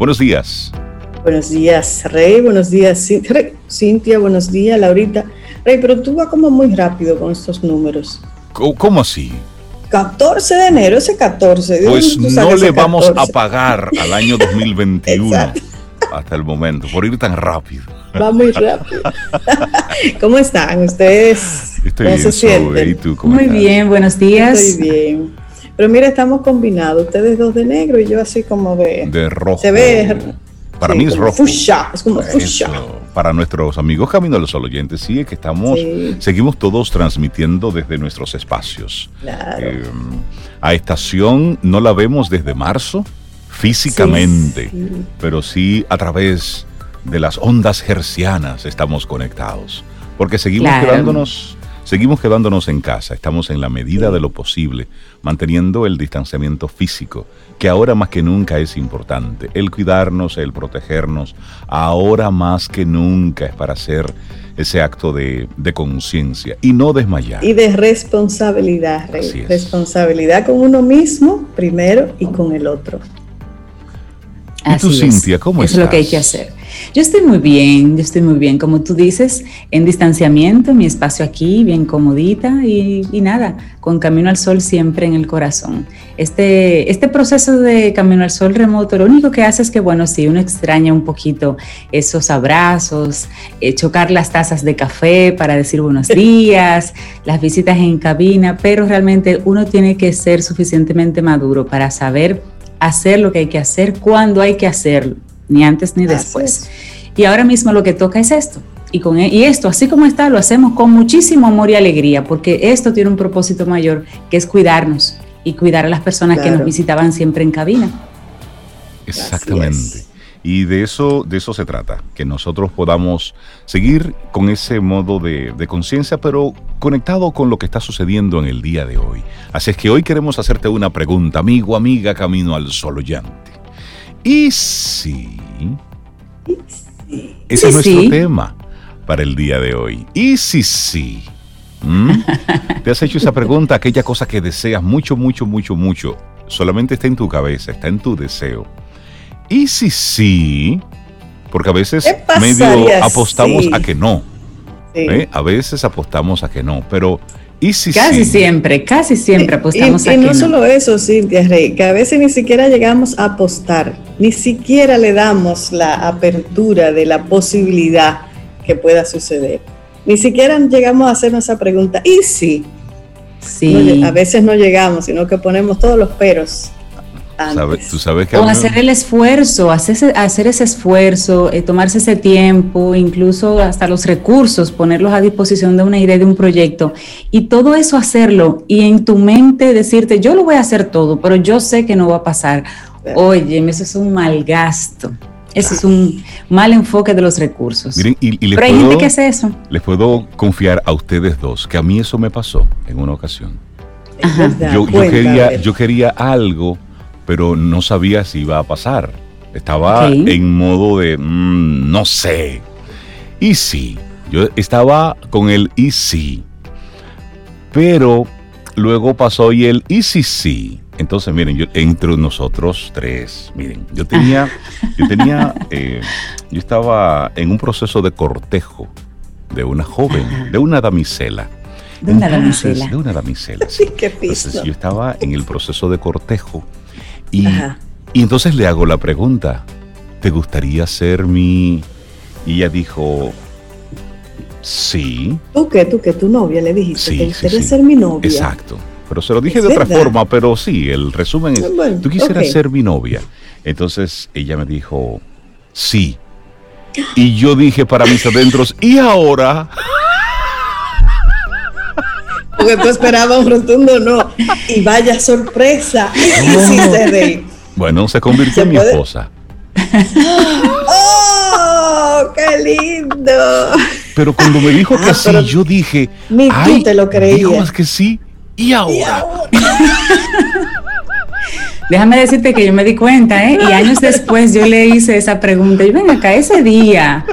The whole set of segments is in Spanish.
Buenos días. Buenos días, Rey. Buenos días, Cintia. Buenos días, Laurita. Rey, pero tú vas como muy rápido con estos números. ¿Cómo así? 14 de enero, ese 14. Pues no le vamos a pagar al año 2021 hasta el momento por ir tan rápido. Va muy rápido. ¿Cómo están ustedes? Estoy ¿Cómo bien, se sienten? ¿Y tú, muy bien, buenos días. Estoy bien. Pero mira, estamos combinados. Ustedes dos de negro y yo así como de... De rojo. Se ve... Para mí es rojo. Fuchsia, es como fuchsia. Para nuestros amigos Camino a los oyentes, sí, es que estamos, seguimos todos transmitiendo desde nuestros espacios. Claro. Eh, a estación no la vemos desde marzo físicamente, pero sí a través de las ondas hercianas estamos conectados, porque seguimos quedándonos seguimos quedándonos en casa, estamos en la medida de lo posible, manteniendo el distanciamiento físico, que ahora más que nunca es importante. El cuidarnos, el protegernos, ahora más que nunca es para hacer ese acto de, conciencia y no desmayar. Y de responsabilidad, Rey. Responsabilidad con uno mismo primero y con el otro. ¿Y tú, Cintia, cómo Eso es lo que hay que hacer. Yo estoy muy bien, yo estoy muy bien, como tú dices, en distanciamiento, mi espacio aquí, bien comodita y, nada, con Camino al Sol siempre en el corazón. Este, este proceso de Camino al Sol remoto, lo único que hace es que, bueno, sí, uno extraña un poquito esos abrazos, eh, chocar las tazas de café para decir buenos días, las visitas en cabina, pero realmente uno tiene que ser suficientemente maduro para saber hacer lo que hay que hacer cuando hay que hacerlo ni antes ni después. Y ahora mismo lo que toca es esto. Y, con, e, y esto, así como está, lo hacemos con muchísimo amor y alegría, porque esto tiene un propósito mayor, que es cuidarnos y cuidar a las personas que nos visitaban siempre en cabina. Exactamente. Y de eso, de eso se trata, que nosotros podamos seguir con ese modo de, de conciencia, pero conectado con lo que está sucediendo en el día de hoy. Así es que hoy queremos hacerte una pregunta, amigo, amiga, camino al ¿Y si? Ese es nuestro tema para el día de hoy. ¿Y si sí? ¿Mm? ¿Te has hecho esa pregunta? Aquella cosa que deseas mucho, mucho, mucho, mucho, solamente está en tu cabeza, está en tu deseo. ¿Y si sí? Porque a veces medio apostamos a que no. ¿eh? A veces apostamos a que no, pero casi siempre, casi siempre apostamos y, y no, solo eso, Cintia Rey, que a veces ni siquiera llegamos a apostar, ni siquiera le damos la apertura de la posibilidad que pueda suceder. Ni siquiera llegamos a hacernos esa pregunta. ¿Y si? Sí. a veces no llegamos, sino que ponemos todos los peros o hacer el esfuerzo, hacer, hacer ese esfuerzo, eh, tomarse ese tiempo, incluso hasta los recursos, ponerlos a disposición de una idea, de un proyecto. Y todo eso hacerlo y en tu mente decirte, yo lo voy a hacer todo, pero yo sé que no va a pasar. Oye, eso es un mal gasto. Ese es un mal enfoque de los recursos. Miren, y, Pero hay gente que hace eso. Les puedo confiar a ustedes dos que a mí eso me pasó en una ocasión. Yo, quería, yo quería algo pero no sabía si iba a pasar. Estaba en modo de, mm, no sé. Y sí, yo estaba con el y sí. Pero luego pasó y el y sí sí. Entonces, miren, yo entre nosotros tres, miren, yo tenía, yo tenía, eh, yo estaba en un proceso de cortejo de una joven, de una damisela. De una damisela. De una damisela. Sí. Entonces, yo estaba en el proceso de cortejo y, entonces le hago la pregunta, ¿te gustaría ser mi...? Y ella dijo, sí. ¿Tú qué? ¿Tú qué? ¿Tu novia? Le dijiste, ¿te gustaría ser mi novia? Exacto. Pero se lo dije de otra forma, pero sí, el resumen es, tú quisieras ser mi novia. Entonces ella me dijo, sí. Y yo dije para mis adentros, ¿y ahora? Porque tú esperabas un rotundo no. Y vaya sorpresa. Bueno, se convirtió en mi esposa. ¡Oh! ¡Qué lindo! Pero cuando me dijo que ah, sí, yo dije. Ni tú te lo creías. Dijo más que sí. ¿Y ahora? ¿Y ahora? Déjame decirte que yo me di cuenta, ¿eh? Y años después yo le hice esa pregunta. Y ven acá, ese día,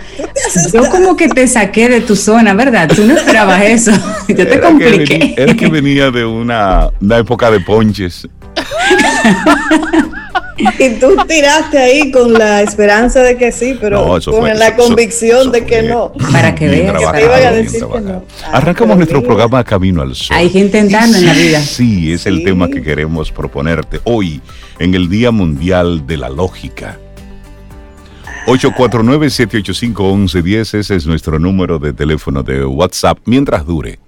yo como que te saqué de tu zona, ¿verdad? Tú no esperabas eso. Yo te compliqué. era que venía de una, época de ponches. y tú tiraste ahí con la esperanza de que sí, pero con la convicción de que no. Para que vean que te iban a decir que no. Ah, Arrancamos nuestro programa Camino al Sol. Hay gente intentando en la vida. Sí, es el tema que queremos proponerte hoy en el Día Mundial de la Lógica. 849-785-1110, ese es nuestro número de teléfono de WhatsApp, mientras dure,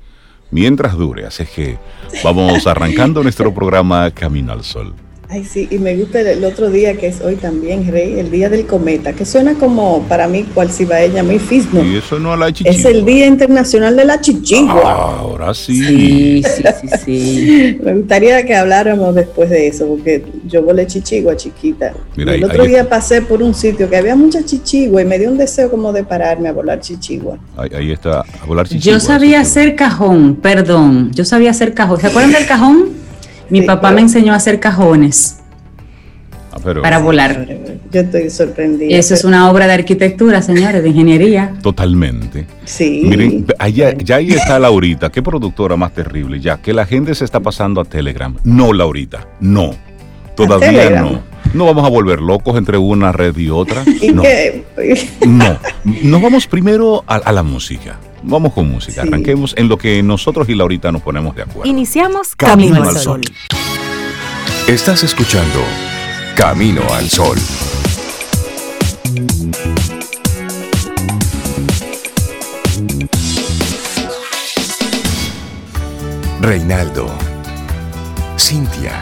mientras dure. Así que vamos arrancando nuestro programa Camino al Sol. Ay, sí, y me gusta el, otro día que es hoy también, Rey, el día del cometa, que suena como para mí, cual si va ella, muy fisno. Y eso no a la chichigua. Es el Día Internacional de la Chichigua. Ah, ahora sí. Sí, sí, sí, sí. me gustaría que habláramos después de eso, porque yo volé chichigua chiquita. Mira, el otro día pasé por un sitio que había mucha chichigua y me dio un deseo como de pararme a volar chichigua. Ahí, está, a volar chichigua. Yo sabía hacer cajón, perdón, yo sabía hacer cajón. ¿Se acuerdan del cajón? Mi papá me enseñó a hacer cajones. Ah, para volar. Yo estoy sorprendida. Eso es una obra de arquitectura, señores, de ingeniería. Totalmente. Sí. Miren, ya ahí está Laurita, qué productora más terrible, ya que la gente se está pasando a Telegram. No, Laurita, no. Todavía no. No vamos a volver locos entre una red y otra. no. no. Nos vamos primero a la música. Vamos con música. Arranquemos en lo que nosotros y Laurita nos ponemos de acuerdo. Iniciamos Camino, al Sol. Estás escuchando Camino al Sol. Reinaldo, Cintia,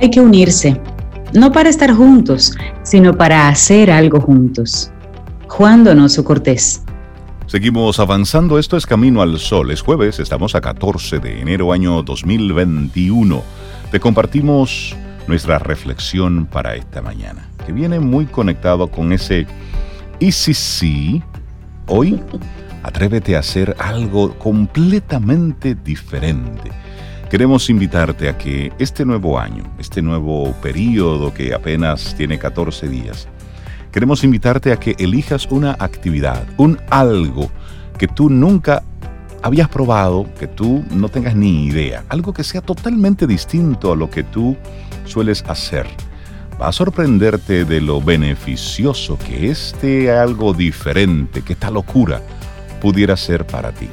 Hay que unirse, no para estar juntos, sino para hacer algo juntos. Juan Donoso Cortés. Seguimos avanzando, esto es Camino al Sol, es jueves, estamos a 14 de enero año 2021 te compartimos nuestra reflexión para esta mañana, que viene muy conectado con ese y si sí, hoy atrévete a hacer algo completamente diferente. Queremos invitarte a que este nuevo año, este nuevo periodo que apenas tiene 14 días, queremos invitarte a que elijas una actividad, un algo que tú nunca habías probado que tú no tengas ni idea, algo que sea totalmente distinto a lo que tú sueles hacer. Va a sorprenderte de lo beneficioso que este algo diferente, que esta locura pudiera ser para ti.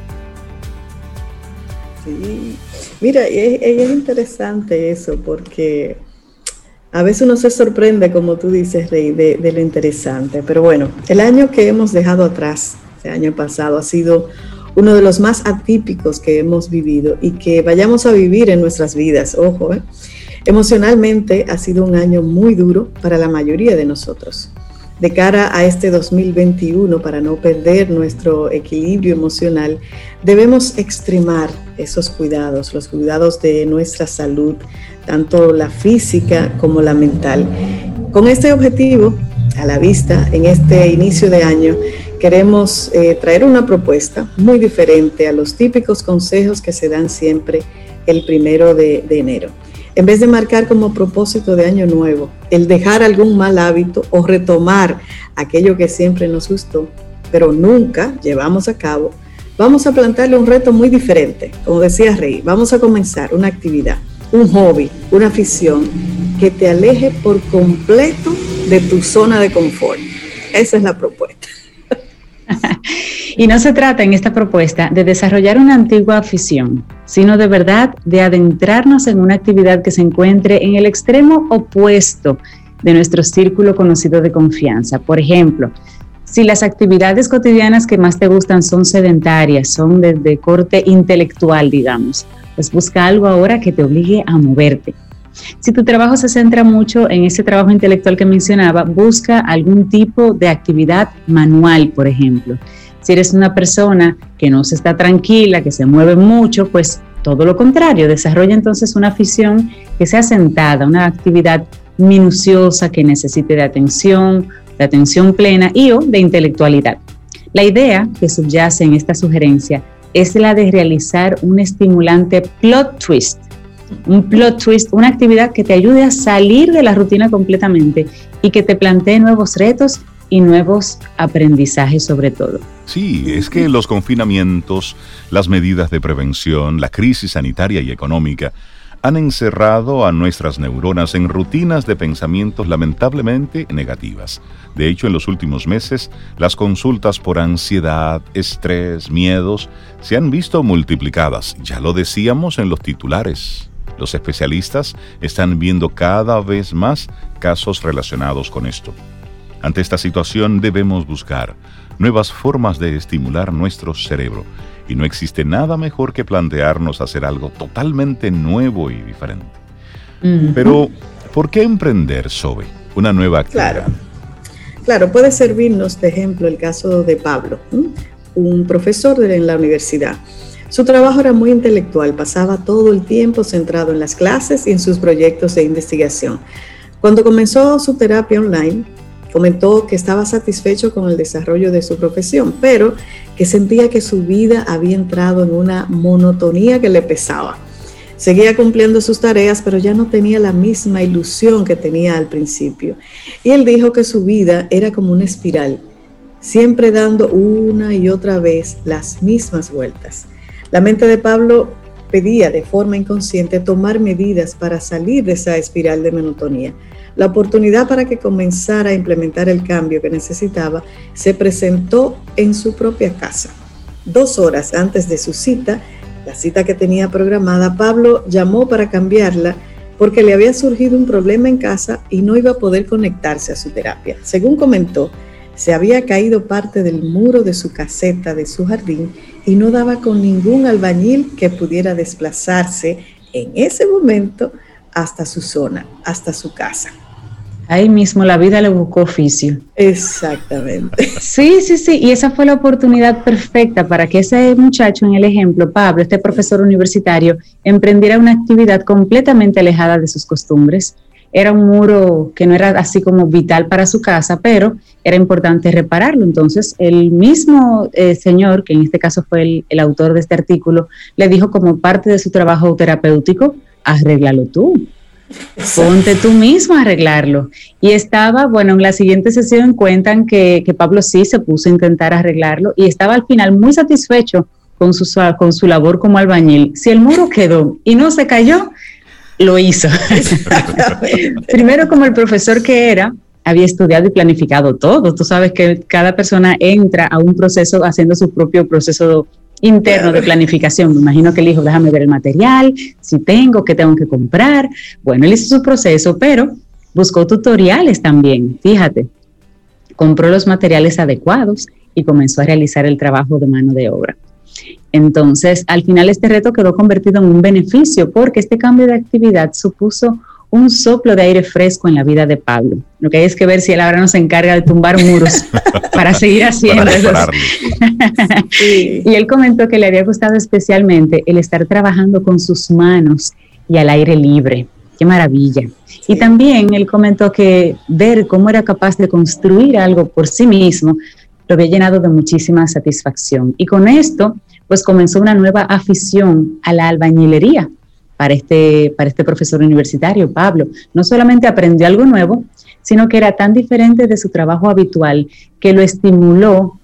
Sí, mira, es, interesante eso porque a veces uno se sorprende, como tú dices, Rey, de, lo interesante. Pero bueno, el año que hemos dejado atrás, el año pasado, ha sido uno de los más atípicos que hemos vivido y que vayamos a vivir en nuestras vidas. Ojo, ¿eh? emocionalmente ha sido un año muy duro para la mayoría de nosotros. De cara a este 2021, para no perder nuestro equilibrio emocional, debemos extremar esos cuidados, los cuidados de nuestra salud, tanto la física como la mental. Con este objetivo a la vista en este inicio de año, queremos eh, traer una propuesta muy diferente a los típicos consejos que se dan siempre el primero de, enero. En vez de marcar como propósito de año nuevo el dejar algún mal hábito o retomar aquello que siempre nos gustó, pero nunca llevamos a cabo, vamos a plantearle un reto muy diferente. Como decía Rey, vamos a comenzar una actividad, un hobby, una afición que te aleje por completo de tu zona de confort. Esa es la propuesta. y no se trata en esta propuesta de desarrollar una antigua afición, sino de verdad de adentrarnos en una actividad que se encuentre en el extremo opuesto de nuestro círculo conocido de confianza. Por ejemplo, si las actividades cotidianas que más te gustan son sedentarias, son de, corte intelectual, digamos, pues busca algo ahora que te obligue a moverte si tu trabajo se centra mucho en ese trabajo intelectual que mencionaba, busca algún tipo de actividad manual, por ejemplo. Si eres una persona que no se está tranquila, que se mueve mucho, pues todo lo contrario, desarrolla entonces una afición que sea sentada, una actividad minuciosa que necesite de atención, de atención plena y o de intelectualidad. La idea que subyace en esta sugerencia es la de realizar un estimulante plot twist. Un plot twist, una actividad que te ayude a salir de la rutina completamente y que te plantee nuevos retos y nuevos aprendizajes sobre todo. Sí, es que los confinamientos, las medidas de prevención, la crisis sanitaria y económica han encerrado a nuestras neuronas en rutinas de pensamientos lamentablemente negativas. De hecho, en los últimos meses, las consultas por ansiedad, estrés, miedos se han visto multiplicadas. Ya lo decíamos en los titulares. Los especialistas están viendo cada vez más casos relacionados con esto. Ante esta situación debemos buscar nuevas formas de estimular nuestro cerebro y no existe nada mejor que plantearnos hacer algo totalmente nuevo y diferente. Pero, ¿por qué emprender, Sobe, una nueva actividad? Claro, claro, puede servirnos de ejemplo el caso de Pablo, un profesor en la universidad. Su trabajo era muy intelectual, pasaba todo el tiempo centrado en las clases y en sus proyectos de investigación. Cuando comenzó su terapia online, Comentó que estaba satisfecho con el desarrollo de su profesión, pero que sentía que su vida había entrado en una monotonía que le pesaba. Seguía cumpliendo sus tareas, pero ya no tenía la misma ilusión que tenía al principio. Y él dijo que su vida era como una espiral, siempre dando una y otra vez las mismas vueltas. La mente de Pablo pedía de forma inconsciente tomar medidas para salir de esa espiral de monotonía. La oportunidad para que comenzara a implementar el cambio que necesitaba se presentó en su propia casa. Dos horas antes de su cita, la cita que tenía programada, Pablo llamó para cambiarla porque le había surgido un problema en casa y no iba a poder conectarse a su terapia. Según comentó, se había caído parte del muro de su caseta de su jardín y no daba con ningún albañil que pudiera desplazarse en ese momento hasta su zona, hasta su casa. Ahí mismo la vida le buscó oficio. Exactamente. Sí, sí, sí. Y esa fue la oportunidad perfecta para que ese muchacho en el ejemplo, Pablo, este profesor universitario, emprendiera una actividad completamente alejada de sus costumbres. Era un muro que no era así como vital para su casa, pero era importante repararlo. Entonces, el mismo eh, señor, que en este caso fue el, el autor de este artículo, le dijo como parte de su trabajo terapéutico, arréglalo tú Ponte tú mismo a arreglarlo. Y estaba, bueno, en la siguiente sesión cuentan que, Pablo sí se puso a intentar arreglarlo y estaba al final muy satisfecho con su, con su labor como albañil. Si el muro quedó y no se cayó, lo hizo. Primero como el profesor que era, había estudiado y planificado todo. Tú sabes que cada persona entra a un proceso haciendo su propio proceso interno de planificación. Me imagino que él dijo, déjame ver el material, si tengo, qué tengo que comprar. Bueno, él hizo su proceso, pero buscó tutoriales también, fíjate. Compró los materiales adecuados y comenzó a realizar el trabajo de mano de obra. Entonces, al final este reto quedó convertido en un beneficio porque este cambio de actividad supuso un soplo de aire fresco en la vida de Pablo. Lo que hay es que ver si él ahora no se encarga de tumbar muros para seguir haciendo eso. Y él comentó que le había gustado especialmente el estar trabajando con sus manos y al aire libre. Qué maravilla. Y también él comentó que ver cómo era capaz de construir algo por sí mismo lo había llenado de muchísima satisfacción. Y con esto, pues comenzó una nueva afición a la albañilería para este, para este profesor universitario, Pablo. No solamente aprendió algo nuevo, sino que era tan diferente de su trabajo habitual que lo estimuló,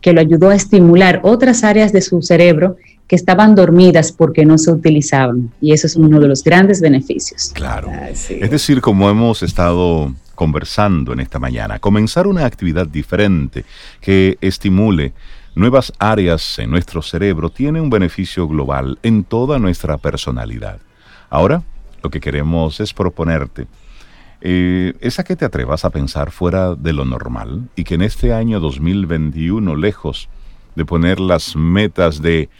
que lo ayudó a estimular otras áreas de su cerebro que estaban dormidas porque no se utilizaban. Y eso es uno de los grandes beneficios. Claro. Es decir, como hemos estado conversando en esta mañana, comenzar una actividad diferente que estimule nuevas áreas en nuestro cerebro tiene un beneficio global en toda nuestra personalidad. Ahora, lo que queremos es proponerte eh, es a que te atrevas a pensar fuera de lo normal y que en este año 2021, lejos de poner las metas de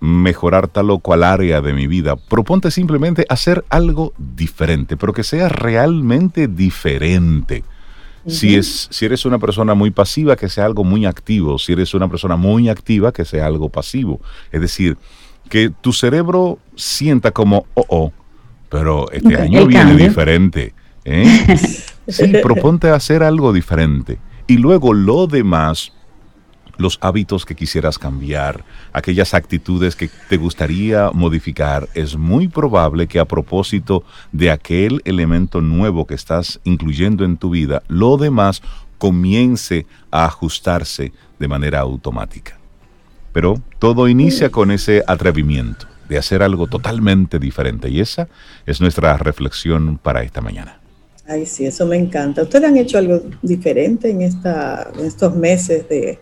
mejorar tal o cual área de mi vida, proponte simplemente hacer algo diferente, pero que sea realmente diferente si, es, si eres una persona muy pasiva, que sea algo muy activo. Si eres una persona muy activa, que sea algo pasivo. Es decir, que tu cerebro sienta como, oh, oh, pero este año viene diferente. ¿eh? Sí, proponte hacer algo diferente. Y luego lo demás, los hábitos que quisieras cambiar, aquellas actitudes que te gustaría modificar, es muy probable que a propósito de aquel elemento nuevo que estás incluyendo en tu vida, lo demás comience a ajustarse de manera automática. Pero todo inicia con ese atrevimiento de hacer algo totalmente diferente y esa es nuestra reflexión para esta mañana. Ay, sí, eso me encanta. ¿Ustedes han hecho algo diferente en, esta, en estos meses de,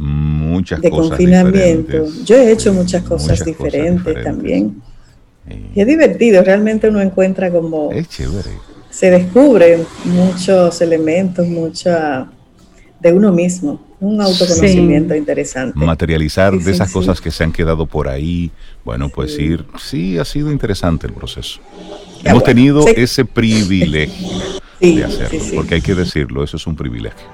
muchas de confinamiento? Yo he hecho muchas cosas, diferentes, también. Y es divertido, realmente uno encuentra como... Es chévere. Se descubren muchos elementos, mucha de uno mismo, un autoconocimiento interesante. Materializar de esas cosas que se han quedado por ahí, bueno, pues ir, sí, ha sido interesante el proceso. Hemos tenido ese privilegio de hacerlo, porque hay que decirlo, eso es un privilegio.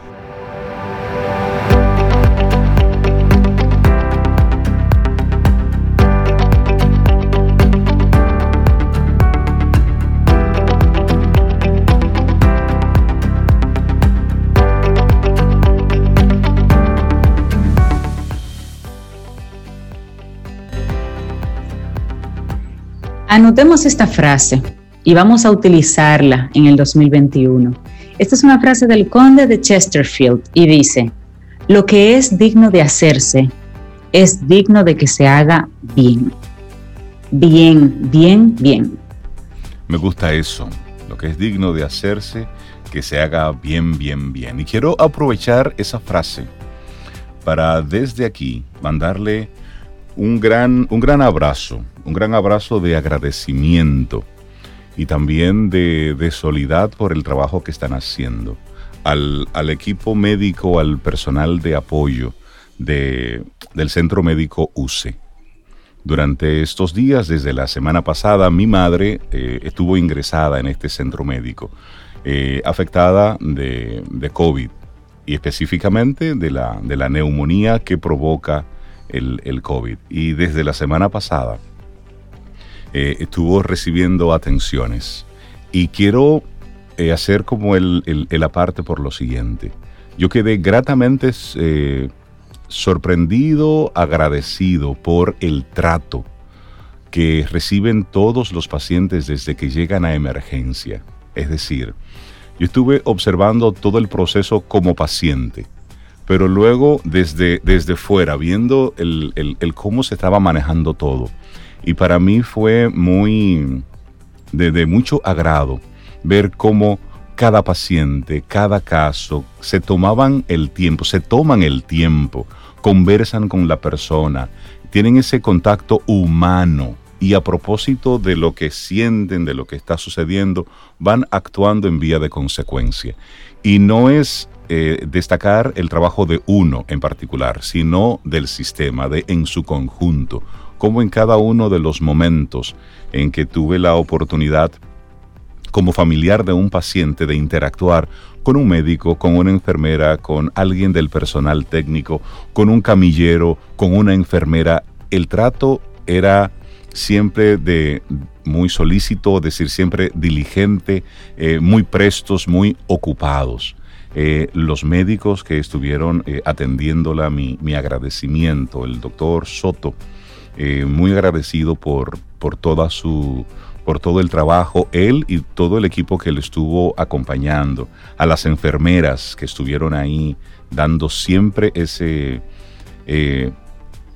Anotemos esta frase y vamos a utilizarla en el 2021. Esta es una frase del conde de Chesterfield y dice, lo que es digno de hacerse es digno de que se haga bien. Bien, bien, bien. Me gusta eso, lo que es digno de hacerse, que se haga bien, bien, bien. Y quiero aprovechar esa frase para desde aquí mandarle un gran, un gran abrazo un gran abrazo de agradecimiento y también de, de solidaridad por el trabajo que están haciendo. Al, equipo médico, al personal de apoyo de, del Centro Médico UCE. Durante estos días, desde la semana pasada, mi madre eh, estuvo ingresada en este centro médico, eh, afectada de, COVID y específicamente de la, de la neumonía que provoca el COVID. Y desde la semana pasada, eh, estuvo recibiendo atenciones. Y quiero eh, hacer como el, el, aparte por lo siguiente. Yo quedé gratamente eh, sorprendido, agradecido por el trato que reciben todos los pacientes desde que llegan a emergencia. Es decir, yo estuve observando todo el proceso como paciente, pero luego desde, desde fuera, viendo el, el cómo se estaba manejando todo y para mí fue muy de, mucho agrado ver cómo cada paciente, cada caso, se tomaban el tiempo, se toman el tiempo, conversan con la persona, tienen ese contacto humano y a propósito de lo que sienten, de lo que está sucediendo, van actuando en vía de consecuencia. Y no es eh, destacar el trabajo de uno en particular, sino del sistema, de en su conjunto como en cada uno de los momentos en que tuve la oportunidad como familiar de un paciente de interactuar con un médico, con una enfermera, con alguien del personal técnico, con un camillero, con una enfermera, el trato era siempre de muy solícito, decir siempre diligente, eh, muy prestos, muy ocupados. Eh, los médicos que estuvieron eh, atendiéndola, mi agradecimiento, el doctor Soto, eh, muy agradecido por, por, toda su, por todo el trabajo, él y todo el equipo que le estuvo acompañando, a las enfermeras que estuvieron ahí dando siempre ese, eh,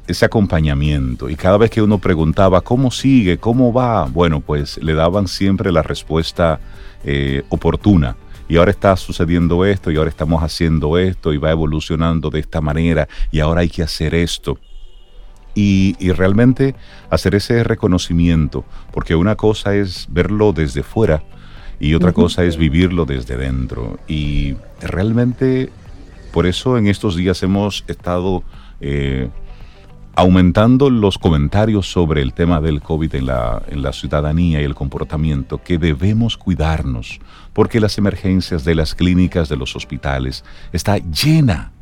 ese acompañamiento. Y cada vez que uno preguntaba, ¿cómo sigue? ¿Cómo va? Bueno, pues le daban siempre la respuesta eh, oportuna y ahora está sucediendo esto y ahora estamos haciendo esto y va evolucionando de esta manera y ahora hay que hacer esto y, realmente hacer ese reconocimiento, porque una cosa es verlo desde fuera y otra cosa es vivirlo desde dentro. Y realmente por eso en estos días hemos estado eh, aumentando los comentarios sobre el tema del COVID en la, en la ciudadanía y el comportamiento, que debemos cuidarnos, porque las emergencias de las clínicas, de los hospitales, está llena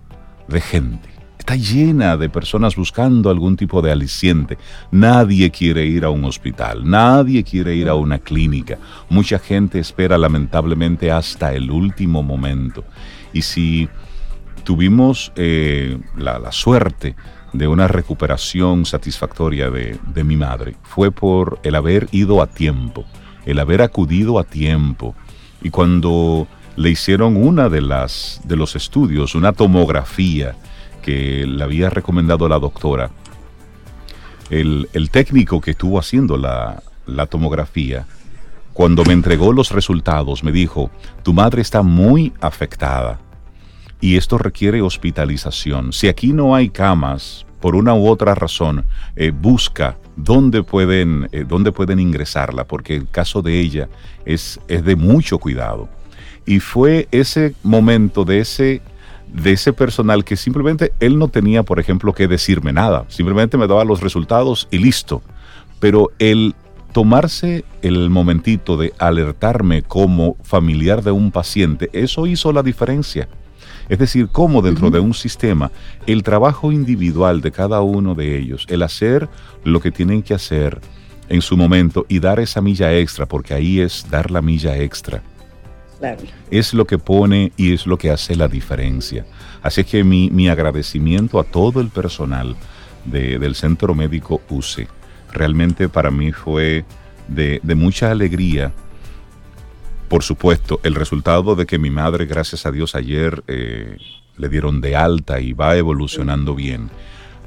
de gente está llena de personas buscando algún tipo de aliciente. Nadie quiere ir a un hospital, nadie quiere ir a una clínica. Mucha gente espera lamentablemente hasta el último momento. Y si tuvimos eh, la, suerte de una recuperación satisfactoria de, de mi madre, fue por el haber ido a tiempo, el haber acudido a tiempo. Y cuando le hicieron una de las de los estudios, una tomografía que le había recomendado la doctora. El, técnico que estuvo haciendo la, la tomografía, cuando me entregó los resultados, me dijo, tu madre está muy afectada y esto requiere hospitalización. Si aquí no hay camas, por una u otra razón, eh, busca dónde pueden, eh, dónde pueden ingresarla, porque el caso de ella es, es de mucho cuidado. Y fue ese momento de ese, de ese personal que simplemente él no tenía, por ejemplo, que decirme nada. Simplemente me daba los resultados y listo. Pero el tomarse el momentito de alertarme como familiar de un paciente, eso hizo la diferencia. Es decir, cómo dentro de un sistema el trabajo individual de cada uno de ellos, el hacer lo que tienen que hacer en su momento y dar esa milla extra, porque ahí es dar la milla extra, es lo que pone y es lo que hace la diferencia. Así que mi, agradecimiento a todo el personal del Centro Médico UCE. Realmente para mí fue de, mucha alegría. Por supuesto, el resultado de que mi madre, gracias a Dios, ayer eh, le dieron de alta y va evolucionando bien.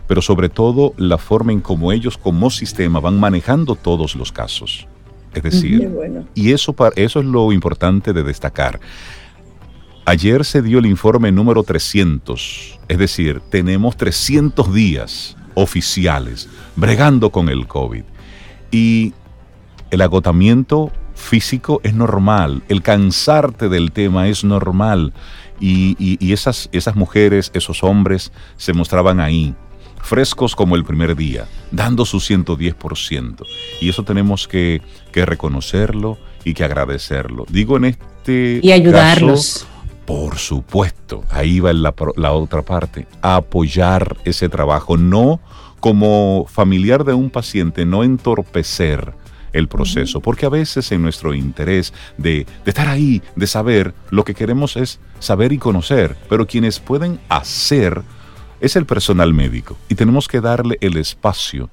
Pero sobre todo la forma en cómo ellos como sistema van manejando todos los casos. Es decir, y eso, eso es lo importante de destacar. Ayer se dio el informe número 300, es decir, tenemos 300 días oficiales bregando con el COVID. Y el agotamiento físico es normal, el cansarte del tema es normal. Y, y esas, esas mujeres, esos hombres se mostraban ahí frescos como el primer día, dando su 110%. Y eso tenemos que, reconocerlo y que agradecerlo. Digo en este... Y ayudarlos. por supuesto, ahí va la, la otra parte, apoyar ese trabajo, no como familiar de un paciente, no entorpecer el proceso, porque a veces en nuestro interés de, de, estar ahí, de saber, lo que queremos es saber y conocer, pero quienes pueden hacer es el personal médico y tenemos que darle el espacio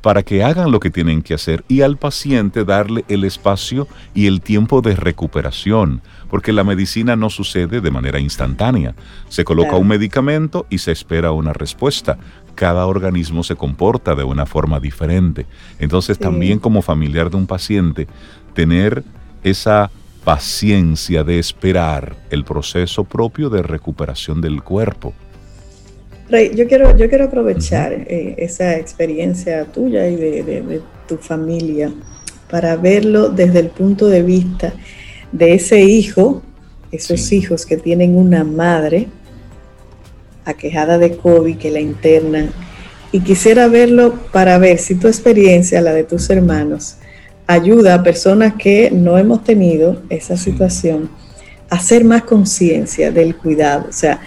para que hagan lo que tienen que hacer y al paciente darle el espacio y el tiempo de recuperación, porque la medicina no sucede de manera instantánea. Se coloca un medicamento y se espera una respuesta. Cada organismo se comporta de una forma diferente. Entonces también como familiar de un paciente, tener esa paciencia de esperar el proceso propio de recuperación del cuerpo. Rey, yo quiero, yo quiero aprovechar eh, esa experiencia tuya y de, tu familia para verlo desde el punto de vista de ese hijo, esos hijos que tienen una madre aquejada de COVID, que la internan, y quisiera verlo para ver si tu experiencia, la de tus hermanos, ayuda a personas que no hemos tenido esa situación a hacer más conciencia del cuidado. O sea,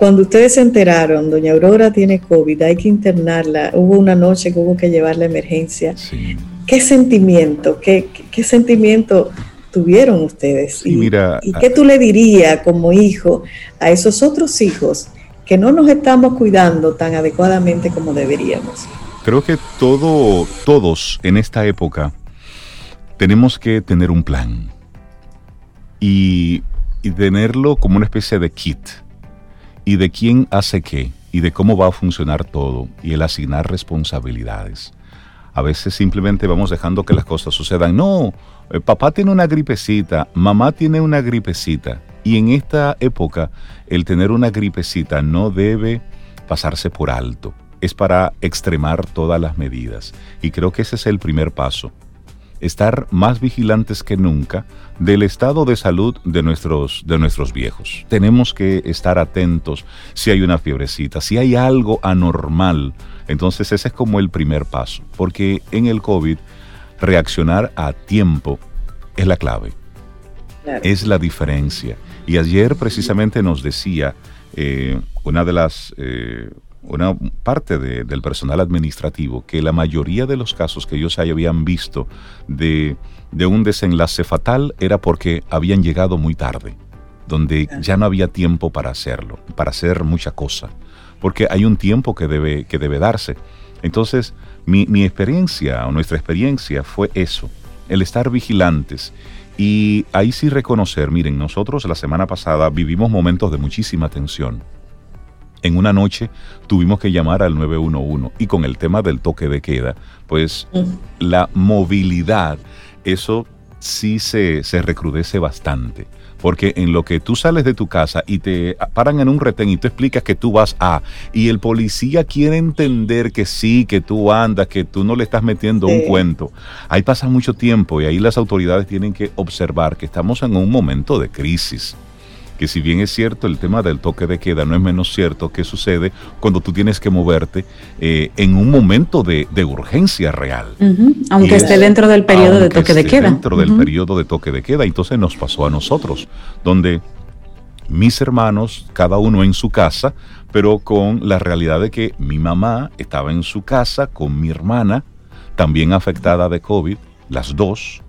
cuando ustedes se enteraron, doña Aurora tiene COVID, hay que internarla, hubo una noche que hubo que llevarla a emergencia. ¿Qué sentimiento, qué, qué, sentimiento tuvieron ustedes? y, mira, ¿Y qué tú le dirías como hijo a esos otros hijos que no nos estamos cuidando tan adecuadamente como deberíamos? Creo que todo, todos en esta época tenemos que tener un plan y, y tenerlo como una especie de kit y de quién hace qué y de cómo va a funcionar todo y el asignar responsabilidades. A veces simplemente vamos dejando que las cosas sucedan. No, eh, papá tiene una gripecita, mamá tiene una gripecita. Y en esta época el tener una gripecita no debe pasarse por alto. Es para extremar todas las medidas. Y creo que ese es el primer paso estar más vigilantes que nunca del estado de salud de nuestros, de nuestros viejos. Tenemos que estar atentos si hay una fiebrecita, si hay algo anormal. Entonces ese es como el primer paso, porque en el COVID reaccionar a tiempo es la clave, es la diferencia. Y ayer precisamente nos decía eh, una de las... Eh, una parte del personal administrativo que la mayoría de los casos que ellos habían visto de, de un desenlace fatal era porque habían llegado muy tarde, donde ya no había tiempo para hacerlo, para hacer mucha cosa, porque hay un tiempo que debe, que debe darse. Entonces, mi, mi experiencia o nuestra experiencia fue eso, el estar vigilantes y ahí sí reconocer, miren, nosotros la semana pasada vivimos momentos de muchísima tensión. En una noche tuvimos que llamar al 911 y con el tema del toque de queda, pues la movilidad, eso sí se, se recrudece bastante. Porque en lo que tú sales de tu casa y te paran en un retén y tú explicas que tú vas a, y el policía quiere entender que sí, que tú andas, que tú no le estás metiendo un cuento, ahí pasa mucho tiempo y ahí las autoridades tienen que observar que estamos en un momento de crisis que si bien es cierto el tema del toque de queda, no es menos cierto que sucede cuando tú tienes que moverte eh, en un momento de, urgencia real. Aunque esté dentro del periodo de toque de queda. Dentro del periodo de toque de queda. Entonces nos pasó a nosotros, donde mis hermanos, cada uno en su casa, pero con la realidad de que mi mamá estaba en su casa con mi hermana, también afectada de COVID, las dos.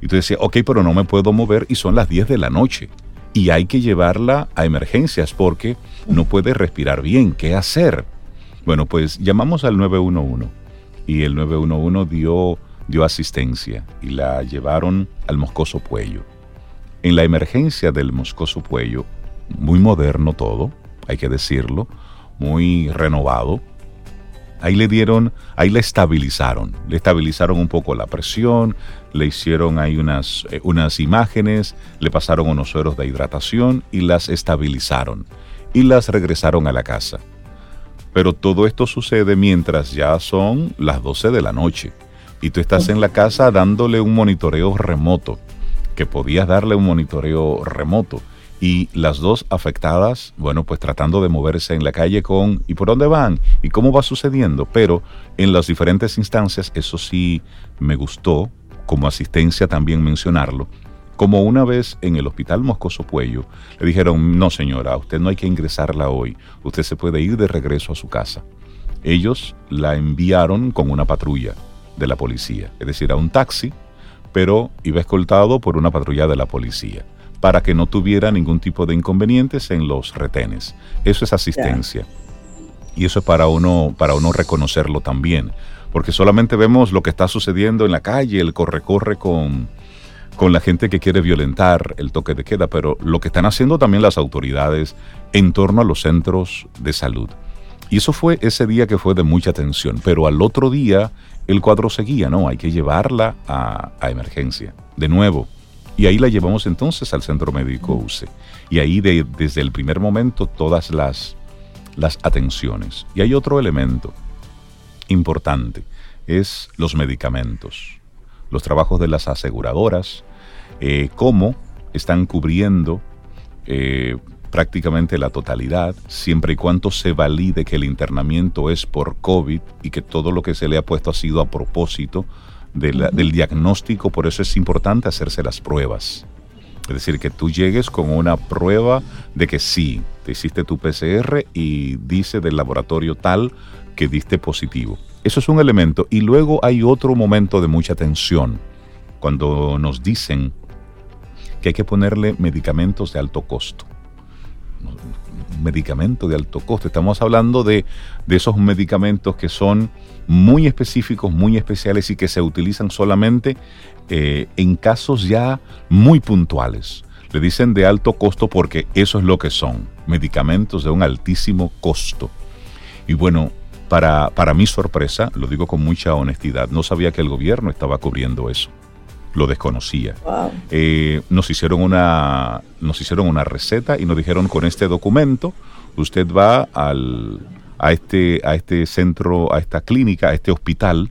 Y tú decías, ok, pero no me puedo mover y son las 10 de la noche y hay que llevarla a emergencias porque no puede respirar bien. ¿Qué hacer? Bueno, pues llamamos al 911 y el 911 dio, dio asistencia y la llevaron al Moscoso Puello. En la emergencia del Moscoso Puello, muy moderno todo, hay que decirlo, muy renovado, ahí le dieron, ahí le estabilizaron, le estabilizaron un poco la presión, le hicieron ahí unas, eh, unas imágenes, le pasaron unos sueros de hidratación y las estabilizaron y las regresaron a la casa. Pero todo esto sucede mientras ya son las 12 de la noche y tú estás en la casa dándole un monitoreo remoto, que podías darle un monitoreo remoto. Y las dos afectadas, bueno, pues tratando de moverse en la calle con ¿y por dónde van? ¿Y cómo va sucediendo? Pero en las diferentes instancias, eso sí me gustó, como asistencia también mencionarlo, como una vez en el hospital Moscoso Puello le dijeron, no señora, usted no hay que ingresarla hoy, usted se puede ir de regreso a su casa. Ellos la enviaron con una patrulla de la policía, es decir, a un taxi, pero iba escoltado por una patrulla de la policía, para que no tuviera ningún tipo de inconvenientes en los retenes. Eso es asistencia. Y eso es para uno, para uno reconocerlo también porque solamente vemos lo que está sucediendo en la calle, el corre-corre con, con la gente que quiere violentar el toque de queda, pero lo que están haciendo también las autoridades en torno a los centros de salud. Y eso fue ese día que fue de mucha tensión, pero al otro día el cuadro seguía, ¿no? Hay que llevarla a, emergencia, de nuevo. Y ahí la llevamos entonces al centro médico UCE. Y ahí desde el primer momento todas las, las atenciones. Y hay otro elemento importante es los medicamentos, los trabajos de las aseguradoras, eh, cómo están cubriendo eh, prácticamente la totalidad, siempre y cuando se valide que el internamiento es por COVID y que todo lo que se le ha puesto ha sido a propósito del diagnóstico, por eso es importante hacerse las pruebas. Es decir, que tú llegues con una prueba de que sí, te hiciste tu PCR y dice del laboratorio tal que diste positivo. Eso es un elemento. Y luego hay otro momento de mucha tensión, cuando nos dicen que hay que ponerle medicamentos de alto costo. Medicamento de alto costo. Estamos hablando de, esos medicamentos que son muy específicos, muy especiales y que se utilizan solamente eh, en casos ya muy puntuales. Le dicen de alto costo porque eso es lo que son, medicamentos de un altísimo costo. Y bueno, para, para mi sorpresa, lo digo con mucha honestidad, no sabía que el gobierno estaba cubriendo eso. Lo desconocía. Eh, nos, hicieron una, nos hicieron una receta y nos dijeron con este documento usted va al, a, este, a este centro, a esta clínica, a este hospital,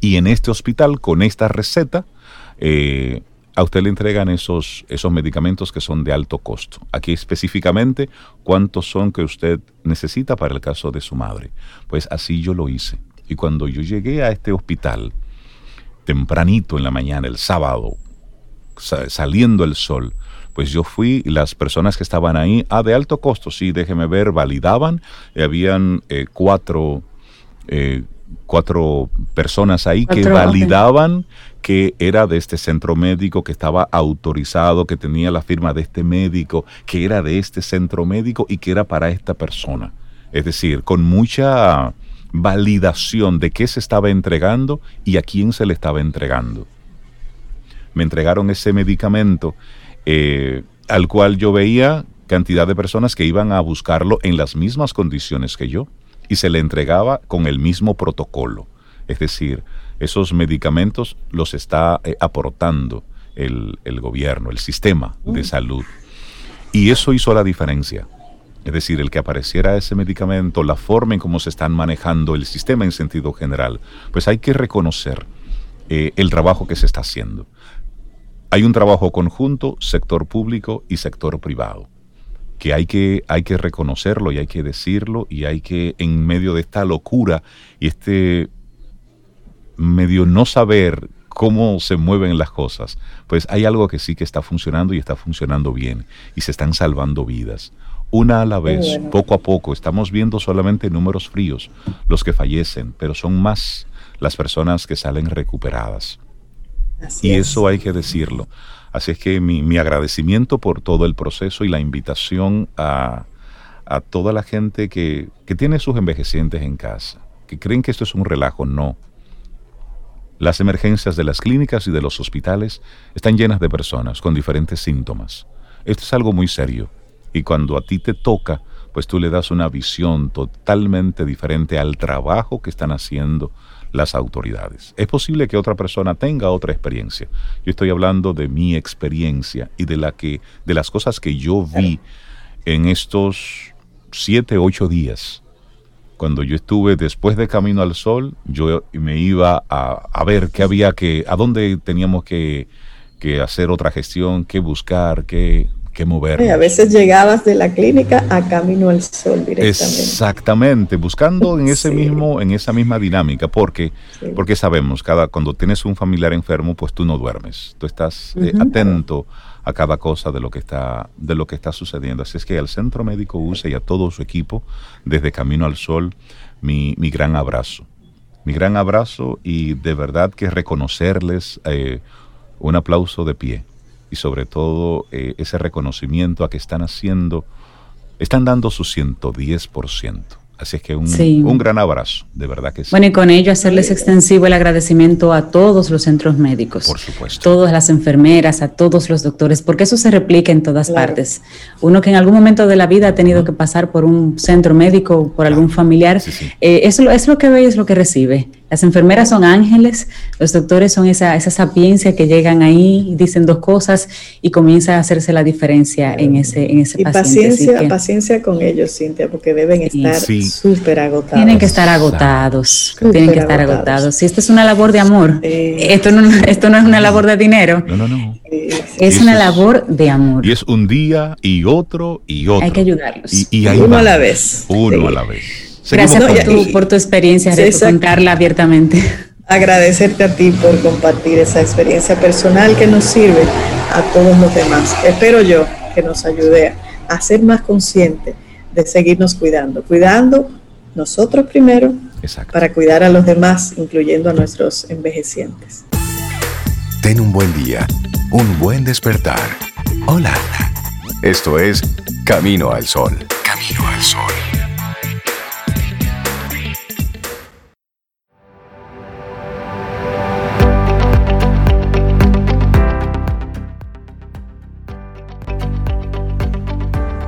y en este hospital, con esta receta, eh, a usted le entregan esos, esos medicamentos que son de alto costo. Aquí específicamente cuántos son que usted necesita para el caso de su madre. Pues así yo lo hice. Y cuando yo llegué a este hospital, tempranito en la mañana, el sábado, saliendo el sol, Pues yo fui, las personas que estaban ahí, ah, de alto costo, sí, déjeme ver, validaban, habían eh, cuatro, eh, cuatro personas ahí que validaban que era de este centro médico, que estaba autorizado, que tenía la firma de este médico, que era de este centro médico y que era para esta persona. Es decir, con mucha validación de qué se estaba entregando y a quién se le estaba entregando. Me entregaron ese medicamento eh, al cual yo veía cantidad de personas que iban a buscarlo en las mismas condiciones que yo y se le entregaba con el mismo protocolo. Es decir, esos medicamentos los está eh, aportando el, el, gobierno, el sistema de salud. Y eso hizo la diferencia. Es decir, el que apareciera ese medicamento, la forma en cómo se están manejando el sistema en sentido general, pues hay que reconocer eh, el trabajo que se está haciendo. Hay un trabajo conjunto, sector público y sector privado, que hay que, hay que reconocerlo y hay que decirlo y hay que, en medio de esta locura y este medio no saber cómo se mueven las cosas, pues hay algo que sí que está funcionando y está funcionando bien y se están salvando vidas una a la vez, poco a poco. Estamos viendo solamente números fríos, los que fallecen, pero son más las personas que salen recuperadas. y eso hay que decirlo. Así es que mi, agradecimiento por todo el proceso y la invitación a, toda la gente que, que tiene sus envejecientes en casa, que creen que esto es un relajo, no. Las emergencias de las clínicas y de los hospitales están llenas de personas con diferentes síntomas. Esto es algo muy serio y cuando a ti te toca, pues tú le das una visión totalmente diferente al trabajo que están haciendo las autoridades. Es posible que otra persona tenga otra experiencia. Yo estoy hablando de mi experiencia y de la que de las cosas que yo vi en estos siete, ocho días. Cuando yo estuve después de Camino al Sol, yo me iba a, a ver qué había que, a dónde teníamos que, que hacer otra gestión, qué buscar, qué que mover. a veces llegabas de la clínica a camino al sol directamente. Exactamente, buscando en ese mismo, en esa misma dinámica, porque, porque sabemos, cada, cuando tienes un familiar enfermo, pues tú no duermes, tú estás eh, atento a cada cosa de lo que está, de lo que está sucediendo. Así es que al Centro Médico UCE y a todo su equipo, desde Camino al Sol, mi, mi gran abrazo. Mi gran abrazo y de verdad que reconocerles eh, un aplauso de pie y sobre todo eh, ese reconocimiento a que están haciendo, están dando su 110%. Así es que un, un, gran abrazo, de verdad que sí. Bueno, y con ello hacerles extensivo el agradecimiento a todos los centros médicos. Por supuesto. Todas las enfermeras, a todos los doctores, porque eso se replica en todas partes. Uno que en algún momento de la vida ha tenido que pasar por un centro médico, por algún familiar, eh, eso es lo que ve y es lo que recibe. Las enfermeras son ángeles, los doctores son esa, esa sapiencia que llegan ahí, dicen dos cosas y comienza a hacerse la diferencia en ese, en ese y Paciencia, paciencia con ellos, Cintia, porque deben estar súper agotados. Tienen que estar agotados, tienen que estar agotados. Si esto es una labor de amor, esto, no, esto no es una labor de dinero. No, no, no. Es una labor de amor. Y es un día y otro y otro. Hay que ayudarlos. Y, uno a la vez. Uno a la vez. Gracias por tu, por tu, experiencia, de contarla abiertamente. Agradecerte a ti por compartir esa experiencia personal que nos sirve a todos los demás. Espero yo que nos ayude a ser más conscientes de seguirnos cuidando, cuidando nosotros primero para cuidar a los demás, incluyendo a nuestros envejecientes. Ten un buen día, un buen despertar. Hola. Esto es Camino al Sol. Camino al Sol.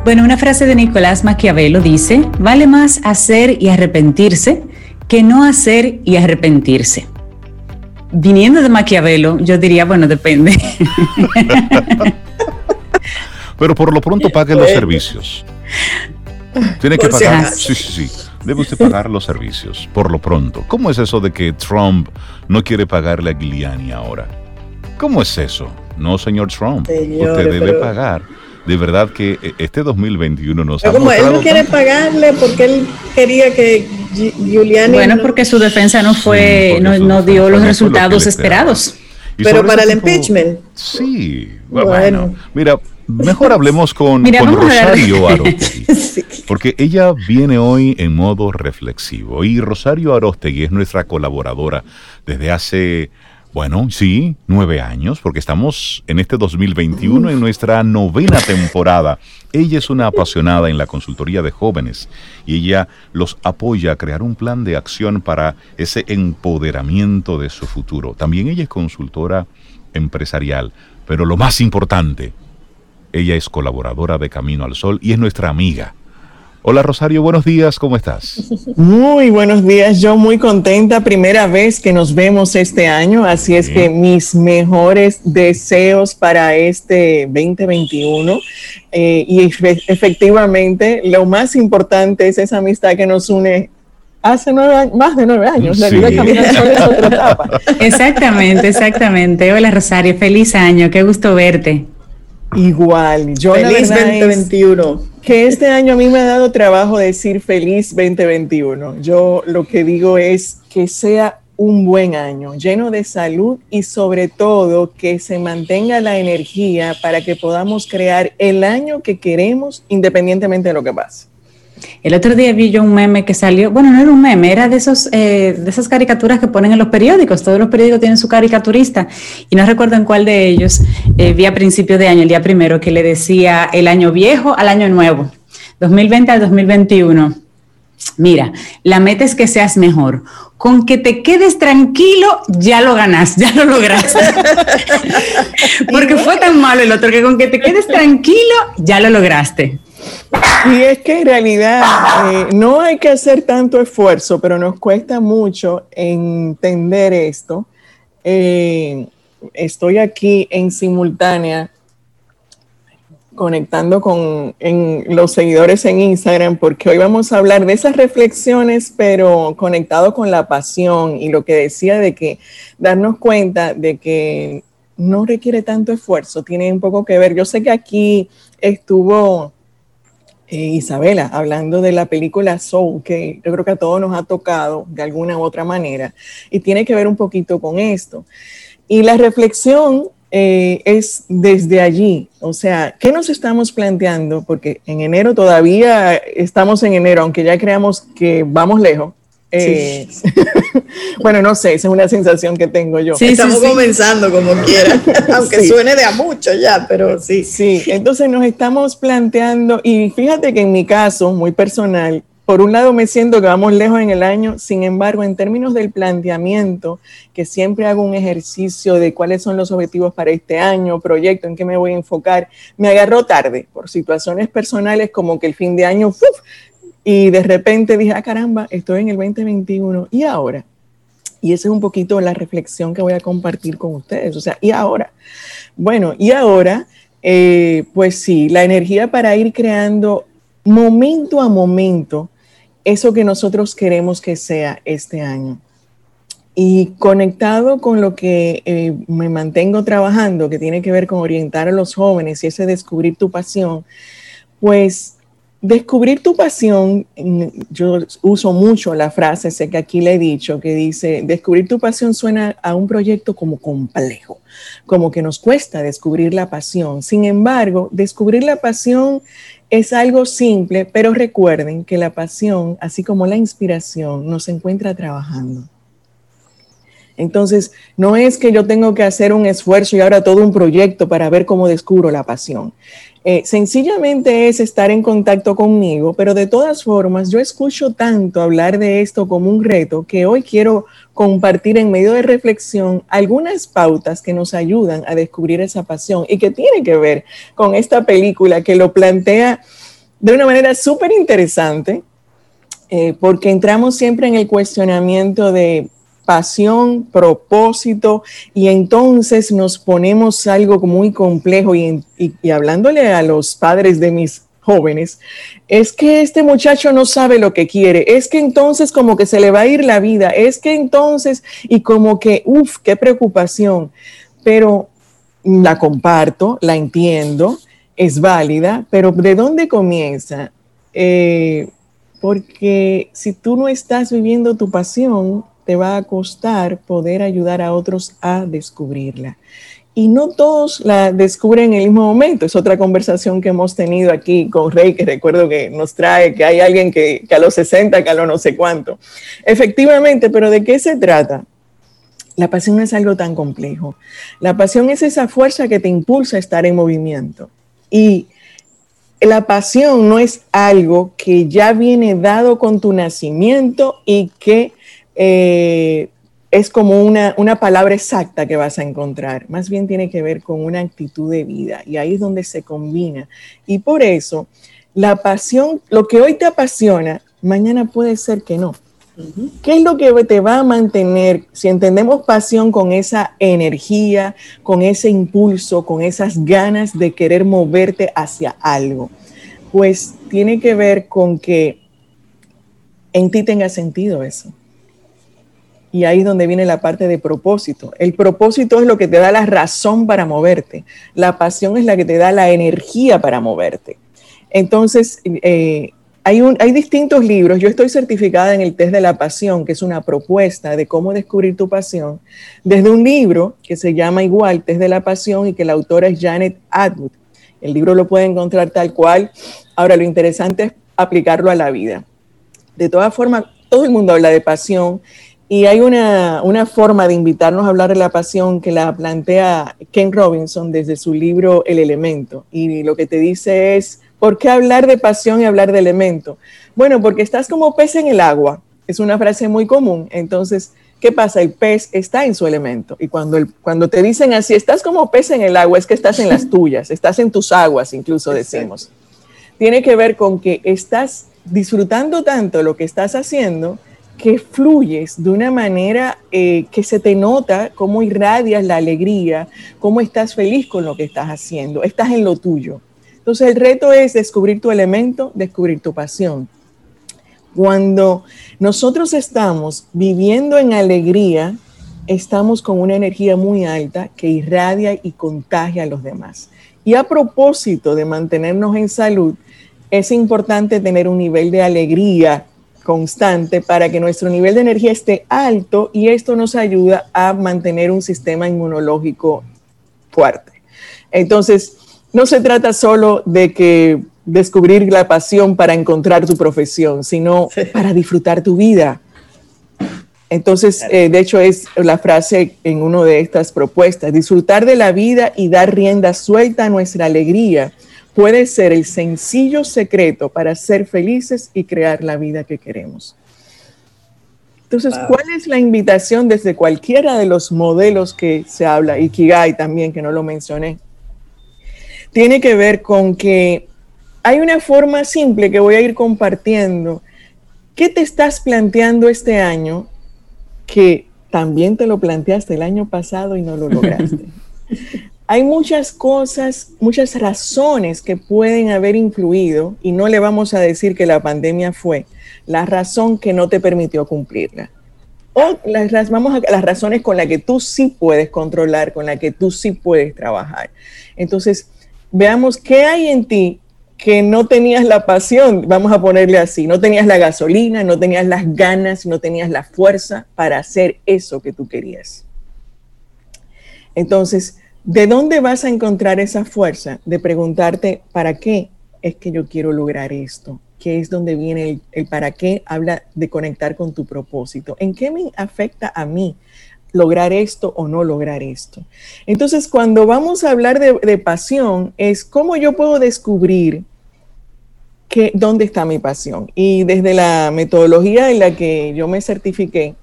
Bueno, una frase de Nicolás Maquiavelo dice, vale más hacer y arrepentirse que no hacer y arrepentirse. Viniendo de Maquiavelo, yo diría, bueno, depende. Pero por lo pronto pague los servicios. Tiene que pagar. Sí, sí, sí. Debe usted pagar los servicios, por lo pronto. ¿Cómo es eso de que Trump no quiere pagarle a Giuliani ahora? ¿Cómo es eso? No, señor Trump. usted debe pagar de verdad que eh, este 2021 nos Pero como él no quiere pagarle porque él quería que Giuliani bueno porque su defensa no fue no, dio los resultados esperados. Pero para el impeachment. Sí bueno, mira mejor hablemos con, Rosario Arostegui, porque ella viene hoy en modo reflexivo y Rosario Arostegui es nuestra colaboradora desde hace bueno, sí, nueve años, porque estamos en este 2021 en nuestra novena temporada. Ella es una apasionada en la consultoría de jóvenes y ella los apoya a crear un plan de acción para ese empoderamiento de su futuro. También ella es consultora empresarial, pero lo más importante, ella es colaboradora de Camino al Sol y es nuestra amiga. Hola Rosario, buenos días, ¿cómo estás? Muy buenos días, yo muy contenta, primera vez que nos vemos este año, así es que mis mejores deseos para este 2021 eh, y efectivamente lo más importante es esa amistad que nos une hace nueve más de nueve años. La vida otra etapa. Exactamente, exactamente. Hola Rosario, feliz año, qué gusto verte. Igual, yo feliz 2021. Que este año a mí me ha dado trabajo decir feliz 2021. Yo lo que digo es que sea un buen año, lleno de salud y sobre todo que se mantenga la energía para que podamos crear el año que queremos independientemente de lo que pase. El otro día vi yo un meme que salió, bueno, no era un meme, era de, esos, eh, de esas caricaturas que ponen en los periódicos, todos los periódicos tienen su caricaturista, y no recuerdo en cuál de ellos eh, vi a principios de año, el día primero, que le decía el año viejo al año nuevo, 2020 al 2021. Mira, la meta es que seas mejor. Con que te quedes tranquilo, ya lo ganas, ya lo lograste. Porque fue tan malo el otro que con que te quedes tranquilo, ya lo lograste. Y es que en realidad eh, no hay que hacer tanto esfuerzo, pero nos cuesta mucho entender esto. Eh, estoy aquí en simultánea conectando con los seguidores en Instagram porque hoy vamos a hablar de esas reflexiones, pero conectado con la pasión y lo que decía de que darnos cuenta de que no requiere tanto esfuerzo, tiene un poco que ver. Yo sé que aquí estuvo eh, Isabela, hablando de la película Soul, que yo creo que a todos nos ha tocado de alguna u otra manera, y tiene que ver un poquito con esto. Y la reflexión eh, es desde allí, o sea, ¿qué nos estamos planteando? Porque en enero todavía estamos en enero, aunque ya creamos que vamos lejos, eh, bueno, no sé, esa es una sensación que tengo yo. Estamos comenzando como quiera, aunque suene de a mucho ya, pero sí. Sí, entonces nos estamos planteando, y fíjate que en mi caso, muy personal, por un lado me siento que vamos lejos en el año, sin embargo, en términos del planteamiento, que siempre hago un ejercicio de cuáles son los objetivos para este año, proyecto, en qué me voy a enfocar, me agarró tarde por situaciones personales como que el fin de año ¡uf! Y de repente dije, ah, caramba, estoy en el 2021. ¿Y ahora? Y esa es un poquito la reflexión que voy a compartir con ustedes. O sea, ¿y ahora? Bueno, y ahora, eh, pues sí, la energía para ir creando momento a momento eso que nosotros queremos que sea este año. Y conectado con lo que eh, me mantengo trabajando, que tiene que ver con orientar a los jóvenes y ese descubrir tu pasión, pues Descubrir tu pasión, yo uso mucho la frase, sé que aquí le he dicho, que dice, descubrir tu pasión suena a un proyecto como complejo, como que nos cuesta descubrir la pasión. Sin embargo, descubrir la pasión es algo simple, pero recuerden que la pasión, así como la inspiración, nos encuentra trabajando. Entonces, no es que yo tengo que hacer un esfuerzo y ahora todo un proyecto para ver cómo descubro la pasión. Eh, sencillamente es estar en contacto conmigo, pero de todas formas yo escucho tanto hablar de esto como un reto que hoy quiero compartir en medio de reflexión algunas pautas que nos ayudan a descubrir esa pasión y que tiene que ver con esta película que lo plantea de una manera súper interesante, eh, porque entramos siempre en el cuestionamiento de pasión, propósito, y entonces nos ponemos algo muy complejo y, hablándole a los padres de mis jóvenes, es que este muchacho no sabe lo que quiere, es que entonces como que se le va a ir la vida, es que entonces, y como que, uff, qué preocupación, pero la comparto, la entiendo, es válida, pero ¿de dónde comienza? Eh, porque si tú no estás viviendo tu pasión, te va a costar poder ayudar a otros a descubrirla. y no todos la descubren en el mismo momento. Es otra conversación que hemos tenido aquí con Rey, que recuerdo que nos trae que hay alguien que, a los 60, que a los no sé cuánto. Efectivamente, pero ¿de qué se trata? La pasión no es algo tan complejo. La pasión es esa fuerza que te impulsa a estar en movimiento. Y la pasión no es algo que ya viene dado con tu nacimiento y que eh, es como una, palabra exacta que vas a encontrar, más bien tiene que ver con una actitud de vida y ahí es donde se combina. Y por eso, la pasión, lo que hoy te apasiona, mañana puede ser que no. ¿Qué es lo que te va a mantener, si entendemos pasión con esa energía, con ese impulso, con esas ganas de querer moverte hacia algo? Pues tiene que ver con que en ti tenga sentido eso. Y ahí es donde viene la parte de propósito. El propósito es lo que te da la razón para moverte. La pasión es la que te da la energía para moverte. Entonces, eh, hay, hay distintos libros. Yo estoy certificada en el test de la pasión, que es una propuesta de cómo descubrir tu pasión, desde un libro que se llama igual, Test de la Pasión, y que la autora es Janet Atwood. El libro lo puede encontrar tal cual. Ahora, lo interesante es aplicarlo a la vida. De todas formas, todo el mundo habla de pasión y hay una, forma de invitarnos a hablar de la pasión que la plantea Ken Robinson desde su libro El elemento. Y lo que te dice es, ¿por qué hablar de pasión y hablar de elemento? Bueno, porque estás como pez en el agua. Es una frase muy común. Entonces, ¿qué pasa? El pez está en su elemento. Y cuando, el, cuando te dicen así, estás como pez en el agua, es que estás en las tuyas, estás en tus aguas, incluso decimos. Tiene que ver con que estás disfrutando tanto lo que estás haciendo que fluyes de una manera eh, que se te nota, cómo irradias la alegría, cómo estás feliz con lo que estás haciendo, estás en lo tuyo. Entonces el reto es descubrir tu elemento, descubrir tu pasión. Cuando nosotros estamos viviendo en alegría, estamos con una energía muy alta que irradia y contagia a los demás. Y a propósito de mantenernos en salud, es importante tener un nivel de alegría constante para que nuestro nivel de energía esté alto y esto nos ayuda a mantener un sistema inmunológico fuerte. Entonces, no se trata solo de que descubrir la pasión para encontrar tu profesión, sino para disfrutar tu vida. Entonces, eh, de hecho, es la frase en una de estas propuestas, disfrutar de la vida y dar rienda suelta a nuestra alegría puede ser el sencillo secreto para ser felices y crear la vida que queremos. Entonces, ¿cuál es la invitación desde cualquiera de los modelos que se habla? y Kigai también, que no lo mencioné. Tiene que ver con que hay una forma simple que voy a ir compartiendo. ¿Qué te estás planteando este año que también te lo planteaste el año pasado y no lo lograste? Hay muchas cosas, muchas razones que pueden haber influido y no le vamos a decir que la pandemia fue la razón que no te permitió cumplirla. O las, vamos a las razones con las que tú sí puedes controlar, con las que tú sí puedes trabajar. Entonces, veamos qué hay en ti que no tenías la pasión, vamos a ponerle así, no tenías la gasolina, no tenías las ganas, no tenías la fuerza para hacer eso que tú querías. Entonces, ¿De dónde vas a encontrar esa fuerza de preguntarte, ¿para qué es que yo quiero lograr esto? ¿Qué es donde viene el, para qué? Habla de conectar con tu propósito. ¿En qué me afecta a mí lograr esto o no lograr esto? Entonces, cuando vamos a hablar de, pasión, es cómo yo puedo descubrir que, dónde está mi pasión. Y desde la metodología en la que yo me certifiqué,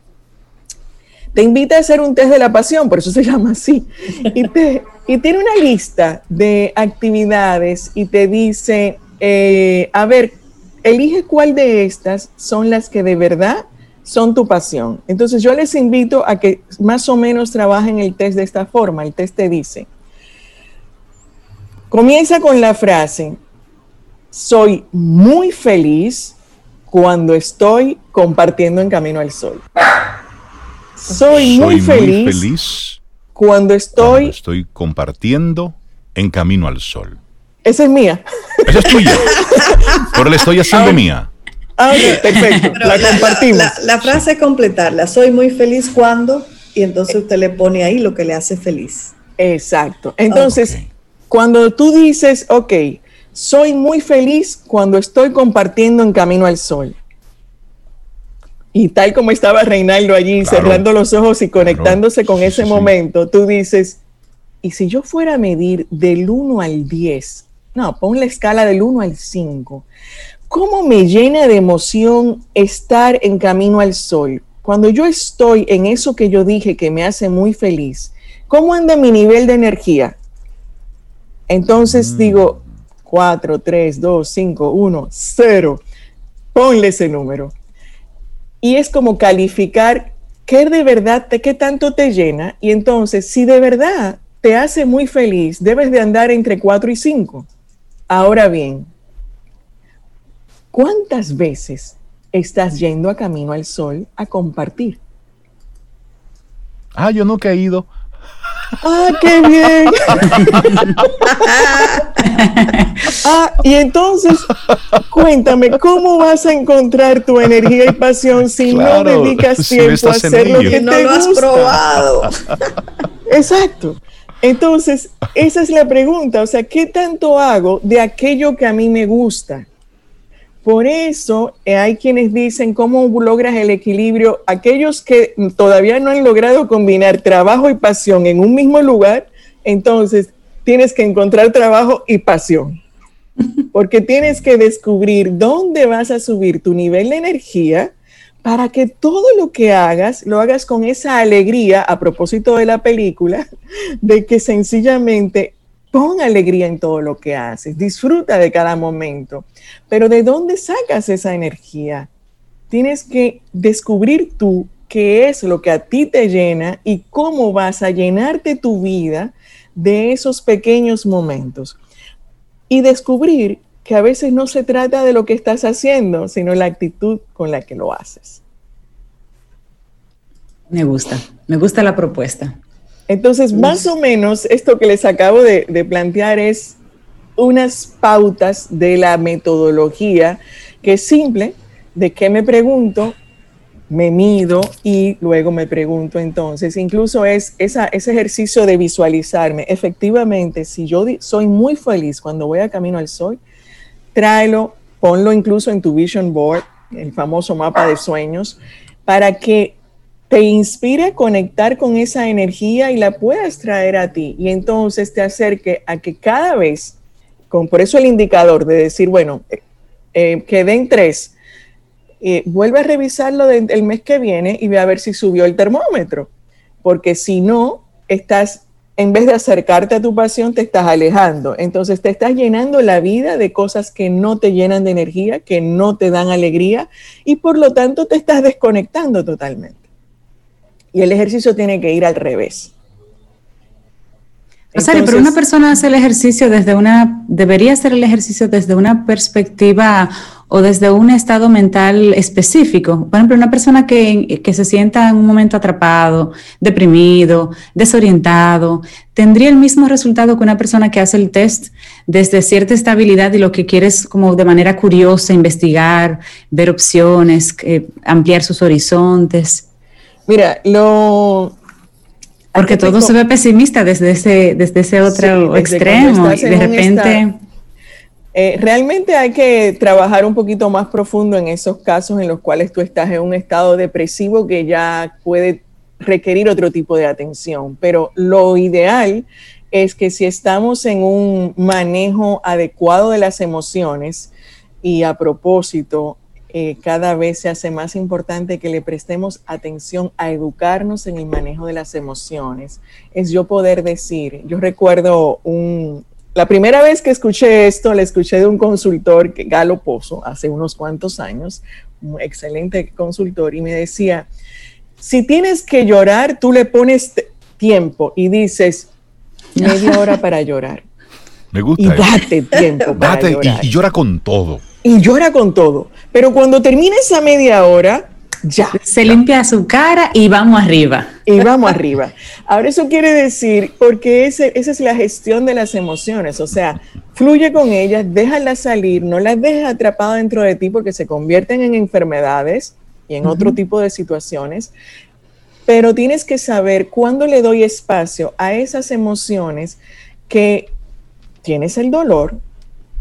te invita a hacer un test de la pasión, por eso se llama así. Y, tiene una lista de actividades y te dice, eh, a ver, elige cuál de estas son las que de verdad son tu pasión. Entonces yo les invito a que más o menos trabajen el test de esta forma. El test te dice, comienza con la frase, soy muy feliz cuando estoy compartiendo en Camino al Sol. Soy, muy, feliz cuando estoy... estoy compartiendo en Camino al Sol. Esa es mía. Esa es tuya. Pero la estoy haciendo mía. Ah, perfecto. la, compartimos. La, frase es completarla. Soy muy feliz cuando, y entonces usted le pone ahí lo que le hace feliz. Exacto. Entonces, cuando tú dices, ok, soy muy feliz cuando estoy compartiendo en Camino al Sol. Y tal como estaba Reinaldo allí, cerrando los ojos y conectándose con ese momento, tú dices, ¿y si yo fuera a medir del 1 al 10? No, pon la escala del 1 al 5. ¿Cómo me llena de emoción estar en Camino al Sol? Cuando yo estoy en eso que yo dije que me hace muy feliz, ¿cómo anda mi nivel de energía? Entonces mm. digo, 4, 3, 2, 5, 1, 0. Ponle ese número. Y es como calificar qué de verdad, qué tanto te llena. Y entonces, si de verdad te hace muy feliz, debes de andar entre 4 y 5. Ahora bien, ¿cuántas veces estás yendo a Camino al Sol a compartir? Ah, yo nunca he ido. ¡Ah, qué bien! ah, y entonces, cuéntame, ¿cómo vas a encontrar tu energía y pasión si no dedicas tiempo a hacer lo que no te lo has probado? Exacto. Entonces, esa es la pregunta, o sea, ¿qué tanto hago de aquello que a mí me gusta? Por eso eh, hay quienes dicen cómo logras el equilibrio. Aquellos que todavía no han logrado combinar trabajo y pasión en un mismo lugar, entonces tienes que encontrar trabajo y pasión. Porque tienes que descubrir dónde vas a subir tu nivel de energía para que todo lo que hagas lo hagas con esa alegría, a propósito de la película, de que sencillamente Pon alegría en todo lo que haces, disfruta de cada momento. Pero ¿de dónde sacas esa energía? Tienes que descubrir tú qué es lo que a ti te llena y cómo vas a llenarte tu vida de esos pequeños momentos. Y descubrir que a veces no se trata de lo que estás haciendo, sino la actitud con la que lo haces. Me gusta, me gusta la propuesta. Entonces, más o menos, esto que les acabo de, plantear es unas pautas de la metodología que es simple, de qué me pregunto, me mido y luego me pregunto entonces, incluso es ese ejercicio de visualizarme. Efectivamente, si yo soy muy feliz cuando voy a Camino al Sol, tráelo, ponlo incluso en tu vision board, el famoso mapa de sueños, para que te inspire a conectar con esa energía y la puedas traer a ti. Y entonces te acerque a que cada vez, por eso el indicador de decir, bueno, eh, eh quedé en tres, eh, vuelve a revisarlo el mes que viene y ve a ver si subió el termómetro. Porque si no, estás, en vez de acercarte a tu pasión, te estás alejando. Entonces te estás llenando la vida de cosas que no te llenan de energía, que no te dan alegría y por lo tanto te estás desconectando totalmente y el ejercicio tiene que ir al revés. Rosario, pero una persona hace el ejercicio desde una, debería hacer el ejercicio desde una perspectiva o desde un estado mental específico. Por ejemplo, una persona que, que, se sienta en un momento atrapado, deprimido, desorientado, tendría el mismo resultado que una persona que hace el test desde cierta estabilidad y lo que quiere es como de manera curiosa investigar, ver opciones, eh, ampliar sus horizontes. Mira, lo... Porque todo se ve pesimista desde ese, desde ese otro extremo y de repente... Eh, realmente hay que trabajar un poquito más profundo en esos casos en los cuales tú estás en un estado depresivo que ya puede requerir otro tipo de atención. Pero lo ideal es que si estamos en un manejo adecuado de las emociones, y a propósito, eh, cada vez se hace más importante que le prestemos atención a educarnos en el manejo de las emociones. Es yo poder decir, yo recuerdo un, la primera vez que escuché esto, la escuché de un consultor, Galo Pozo, hace unos cuantos años, un excelente consultor, y me decía, si tienes que llorar, tú le pones tiempo y dices, media hora para llorar. Me gusta. Y date tiempo para llorar. y llora con todo y llora con todo. Pero cuando termina esa media hora, ya. Se limpia su cara y vamos arriba. Y vamos arriba. Ahora eso quiere decir, porque esa es la gestión de las emociones, o sea, fluye con ellas, déjalas salir, no las dejes atrapadas dentro de ti porque se convierten en enfermedades y en otro tipo de situaciones. pero tienes que saber cuándo le doy espacio a esas emociones que tienes el dolor,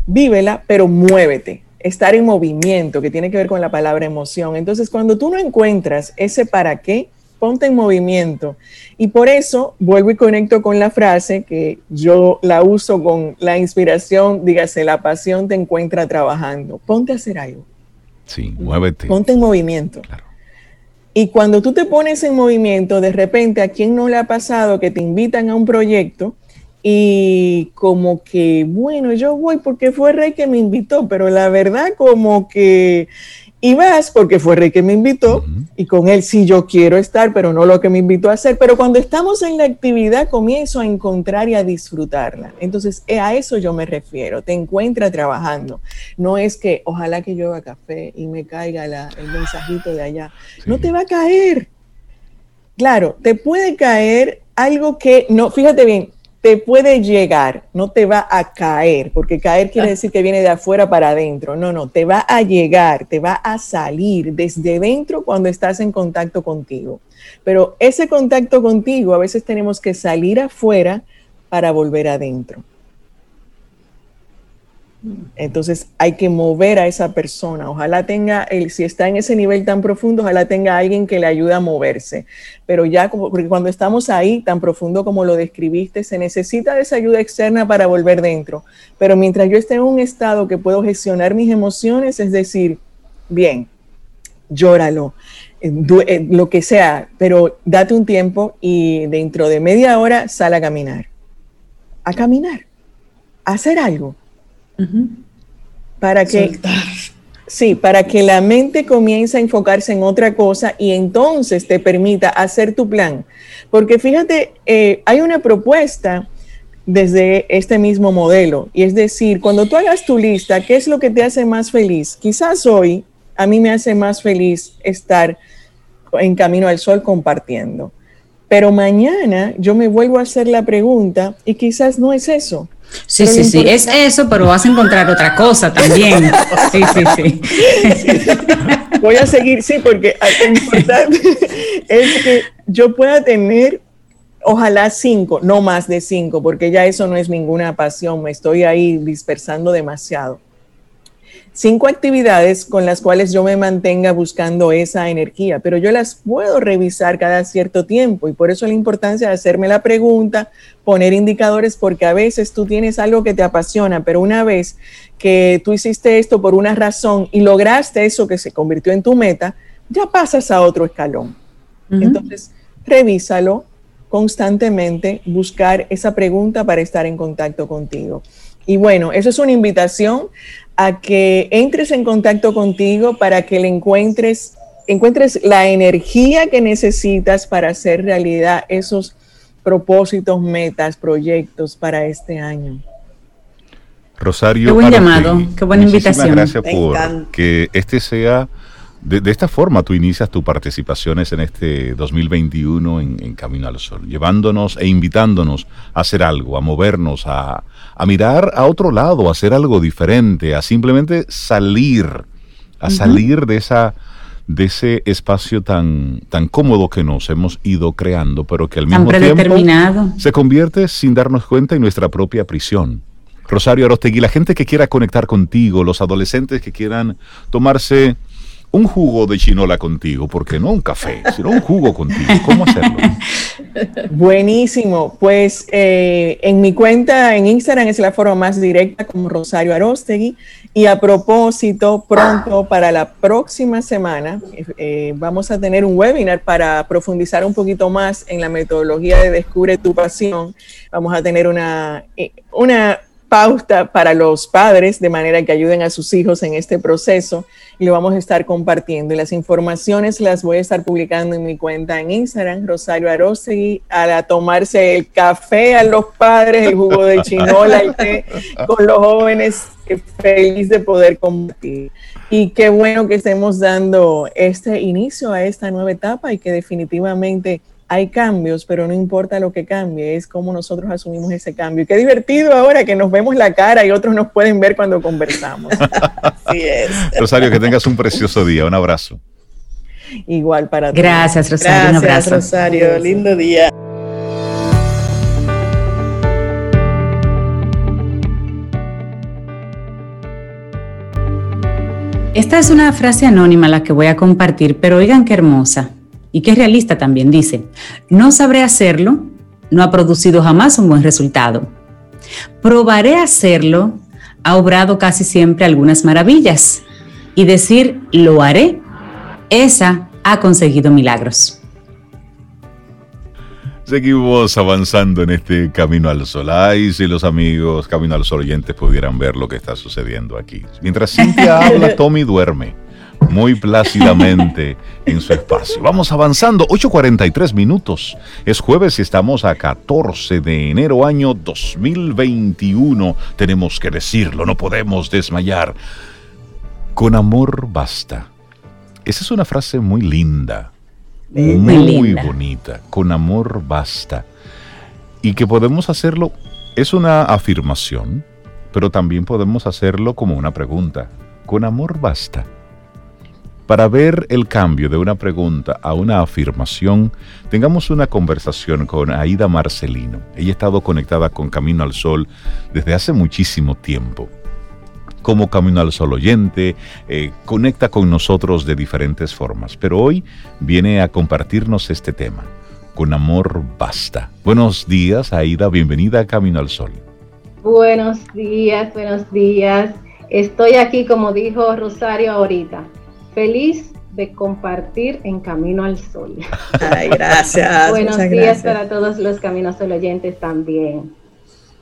vívela, pero muévete. Estar en movimiento, que tiene que ver con la palabra emoción. Entonces, cuando tú no encuentras ese para qué, ponte en movimiento. Y por eso vuelvo y conecto con la frase que yo la uso con la inspiración, dígase, la pasión te encuentra trabajando. Ponte a hacer algo. Sí, muévete. Ponte en movimiento. Y cuando tú te pones en movimiento, de repente, ¿a quién no le ha pasado que te invitan a un proyecto y como que, bueno, yo voy porque fue Rey que me invitó, pero la verdad como que y vas porque fue Rey que me invitó y con él sí yo quiero estar, pero no lo que me invitó a hacer. Pero cuando estamos en la actividad comienzo a encontrar y a disfrutarla. Entonces eh, a eso yo me refiero, te encuentra trabajando. No es que ojalá que haga café y me caiga el mensajito de allá. No te va a caer. Claro, te puede caer algo que no, fíjate bien, te puede llegar, no te va a caer, porque caer quiere decir que viene de afuera para adentro. No, no, te va a llegar, te va a salir desde dentro cuando estás en contacto contigo. Pero ese contacto contigo a veces tenemos que salir afuera para volver adentro. Entonces hay que mover a esa persona. Ojalá tenga, el, si está en ese nivel tan profundo, ojalá tenga alguien que le ayude a moverse. Pero ya, porque cuando estamos ahí, tan profundo como lo describiste, se necesita esa ayuda externa para volver dentro. Pero mientras yo esté en un estado que puedo gestionar mis emociones, es decir, bien, llóralo, eh, eh, lo que sea, pero date un tiempo y dentro de media hora sal a caminar. A caminar, a hacer algo para que... Sí, para que la mente comience a enfocarse en otra cosa y entonces te permita hacer tu plan. Porque fíjate, eh, hay una propuesta desde este mismo modelo. Y es decir, cuando tú hagas tu lista, ¿qué es lo que te hace más feliz? Quizás hoy a mí me hace más feliz estar en Camino al Sol compartiendo. Pero mañana yo me vuelvo a hacer la pregunta y quizás no es eso. Sí, sí, sí, es eso, pero vas a encontrar otra cosa también. Sí, sí, sí. Voy a seguir, sí, porque lo importante es que yo pueda tener, ojalá cinco, no más de cinco, porque ya eso no es ninguna pasión, me estoy ahí dispersando demasiado cinco actividades con las cuales yo me mantenga buscando esa energía, pero yo las puedo revisar cada cierto tiempo y por eso la importancia de hacerme la pregunta, poner indicadores, porque a veces tú tienes algo que te apasiona, pero una vez que tú hiciste esto por una razón y lograste eso que se convirtió en tu meta, ya pasas a otro escalón. Entonces, revísalo constantemente, buscar esa pregunta para estar en contacto contigo. Y bueno, eso es una invitación a que entres en contacto contigo para que le encuentres, encuentres la energía que necesitas para hacer realidad esos propósitos, metas, proyectos para este año. Rosario. Qué buen llamado, qué buena invitación. Gracias por que este sea, de, esta forma tú inicias tus participaciones en este 2021 en, en Camino al Sol, llevándonos e invitándonos a hacer algo, a movernos, a, a mirar a otro lado, a hacer algo diferente, a simplemente salir, a salir de esa de ese espacio tan, tan cómodo que nos hemos ido creando, pero que al mismo tiempo se convierte sin darnos cuenta en nuestra propia prisión. Rosario Arostegui, la gente que quiera conectar contigo, los adolescentes que quieran tomarse un jugo de chinola contigo, porque no un café, sino un jugo contigo. ¿Cómo hacerlo? Buenísimo. Pues eh, en mi cuenta en Instagram es la forma más directa como Rosario Arostegui. Y a propósito, pronto para la próxima semana eh, vamos a tener un webinar para profundizar un poquito más en la metodología de Descubre tu pasión. Vamos a tener una, eh, una pauta para los padres de manera que ayuden a sus hijos en este proceso y lo vamos a estar compartiendo. Las informaciones las voy a estar publicando en mi cuenta en Instagram, Rosario Arosegui, a tomarse el café a los padres, el jugo de chinola, el té con los jóvenes, feliz de poder compartir. Y qué bueno que estemos dando este inicio a esta nueva etapa y que definitivamente hay cambios, pero no importa lo que cambie, es cómo nosotros asumimos ese cambio. Y qué divertido ahora que nos vemos la cara y otros nos pueden ver cuando conversamos. Así es. Rosario, que tengas un precioso día. Un abrazo. igual para todos. Gracias, Rosario. Gracias, un abrazo. Rosario. Lindo día. Esta es una frase anónima la que voy a compartir, pero oigan qué hermosa y qué realista también. Dice, no sabré hacerlo, no ha producido jamás un buen resultado. Probaré hacerlo, ha obrado casi siempre algunas maravillas. Y decir, lo haré, esa ha conseguido milagros. Seguimos avanzando en este Camino al Sol. Ay, si los amigos Camino al Sol oyentes pudieran ver lo que está sucediendo aquí. Mientras Cintia habla, Tommy duerme muy plácidamente en su espacio. Vamos avanzando, 8.43 minutos. Es jueves y estamos a 14 de enero año 2021. Tenemos que decirlo, no podemos desmayar. Con amor basta. Esa es una frase muy linda muy, bonita. Con amor basta. Y que podemos hacerlo, es una afirmación, pero también podemos hacerlo como una pregunta. Con amor basta. Para ver el cambio de una pregunta a una afirmación, tengamos una conversación con Aida Marcelino. Ella ha estado conectada con Camino al Sol desde hace muchísimo tiempo como Camino al Sol oyente, eh, conecta con nosotros de diferentes formas, pero hoy viene a compartirnos este tema. Con amor basta. Buenos días, Aida, bienvenida a Camino al Sol. Buenos días, buenos días. Estoy aquí, como dijo Rosario ahorita, feliz de compartir en Camino al Sol. Ay, gracias. buenos días para todos los Caminos Sol oyentes también.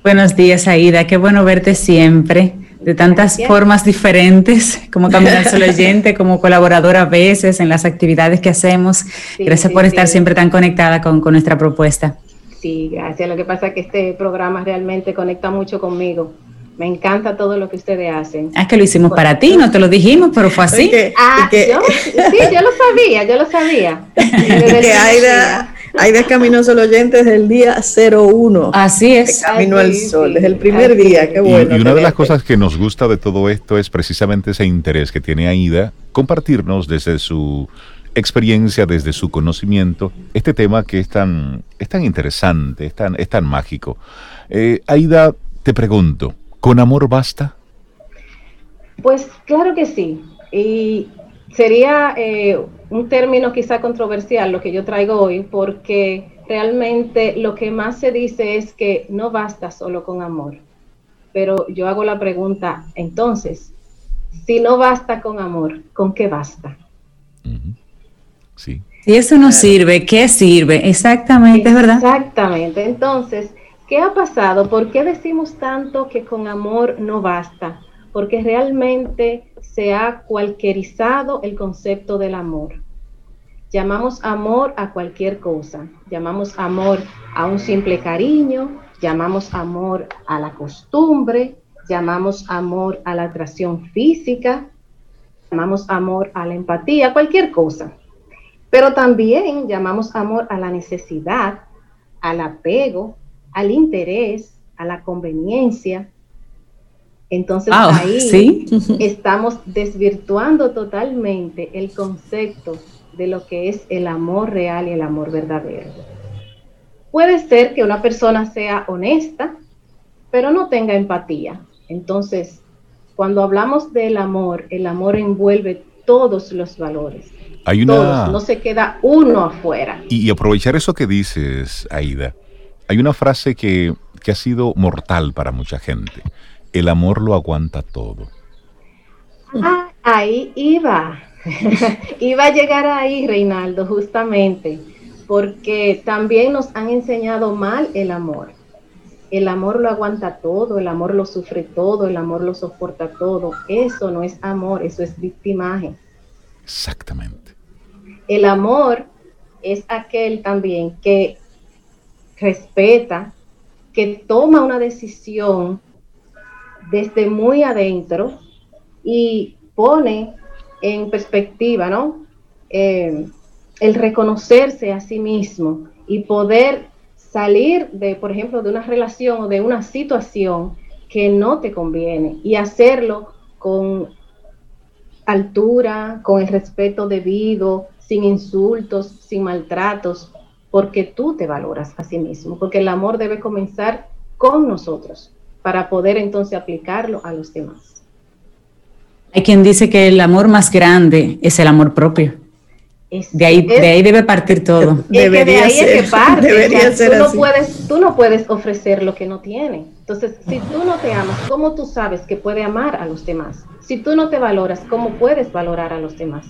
Buenos días, Aida. Qué bueno verte siempre de tantas formas diferentes, como Caminar Solo Oyente, como colaboradora a veces en las actividades que hacemos. gracias por estar siempre tan conectada con, nuestra propuesta. Sí, gracias. Lo que pasa es que este programa realmente conecta mucho conmigo. Me encanta todo lo que ustedes hacen. Ah, es que lo hicimos para ti, no te lo dijimos, pero fue así. ah, yo, sí, yo lo sabía, yo lo sabía. que Aida, Aida Camino Solo Oyente desde el día 01. Así es. Camino al Sol, desde el primer día, qué bueno. Y, una de las cosas que nos gusta de todo esto es precisamente ese interés que tiene Aida, compartirnos desde su experiencia, desde su conocimiento, este tema que es tan, es tan interesante, es tan, es tan mágico. Eh, Aida, te pregunto, ¿con amor basta? Pues claro que sí. Y sería eh, un término quizá controversial lo que yo traigo hoy, porque realmente lo que más se dice es que no basta solo con amor. Pero yo hago la pregunta, entonces, si no basta con amor, ¿con qué basta? Sí. Si eso no sirve, ¿qué sirve? Exactamente, es verdad. Exactamente. Entonces, ¿qué ha pasado? ¿Por qué decimos tanto que con amor no basta? Porque realmente se ha cualquierizado el concepto del amor. Llamamos amor a cualquier cosa. Llamamos amor a un simple cariño, llamamos amor a la costumbre, llamamos amor a la atracción física, llamamos amor a la empatía, cualquier cosa. Pero también llamamos amor a la necesidad, al apego, al interés, a la conveniencia. Entonces ahí estamos desvirtuando totalmente el concepto de lo que es el amor real y el amor verdadero. Puede ser que una persona sea honesta, pero no tenga empatía. Entonces, cuando hablamos del amor, el amor envuelve todos los valores. Hay una... no se queda uno afuera. Y, aprovechar eso que dices, Aida. Hay una frase que, que ha sido mortal para mucha gente. El amor lo aguanta todo. Ah, ahí iba. Iba a llegar ahí, Reinaldo, justamente, porque también nos han enseñado mal el amor. El amor lo aguanta todo, el amor lo sufre todo, el amor lo soporta todo. Eso no es amor, eso es victimaje. Exactamente. El amor es aquel también que respeta, que toma una decisión desde muy adentro y pone en perspectiva, ¿no? Eh, el reconocerse a sí mismo y poder salir de, por ejemplo, de una relación o de una situación que no te conviene y hacerlo con altura, con el respeto debido, sin insultos, sin maltratos, porque tú te valoras a sí mismo, porque el amor debe comenzar con nosotros para poder entonces aplicarlo a los demás. Hay quien dice que el amor más grande es el amor propio. de, ahí, de ahí debe partir todo. Debería ser, tú, no puedes, tú no puedes ofrecer lo que no tiene. Entonces, si tú no te amas, ¿cómo tú sabes que puede amar a los demás? Si tú no te valoras, ¿cómo puedes valorar a los demás?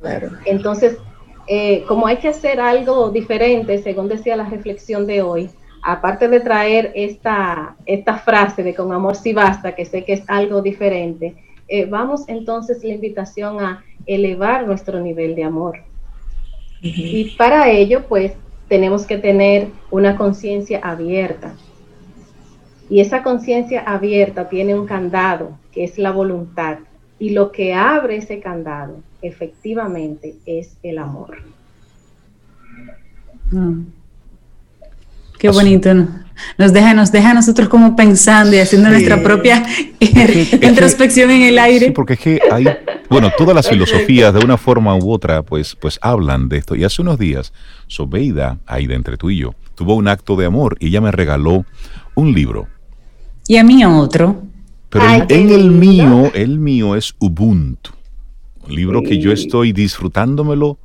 Claro. Entonces, eh, como hay que hacer algo diferente, según decía la reflexión de hoy, aparte de traer esta, esta frase de con amor sí basta, que sé que es algo diferente, eh, vamos entonces la invitación a elevar nuestro nivel de amor. Y para ello, pues, tenemos que tener una conciencia abierta. Y esa conciencia abierta tiene un candado, que es la voluntad. Y lo que abre ese candado efectivamente es el amor. Mm. Qué bonito, Nos deja, nos deja a nosotros como pensando y haciendo nuestra propia introspección en el aire. Sí, porque es que hay, bueno, todas las filosofías de una forma u otra, pues, pues hablan de esto. Y hace unos días, Sobeida, ahí de entre tú y yo, tuvo un acto de amor y ella me regaló un libro. Y a mí otro. Pero en, el mío, el mío es Ubuntu. Un libro que yo estoy disfrutándomelo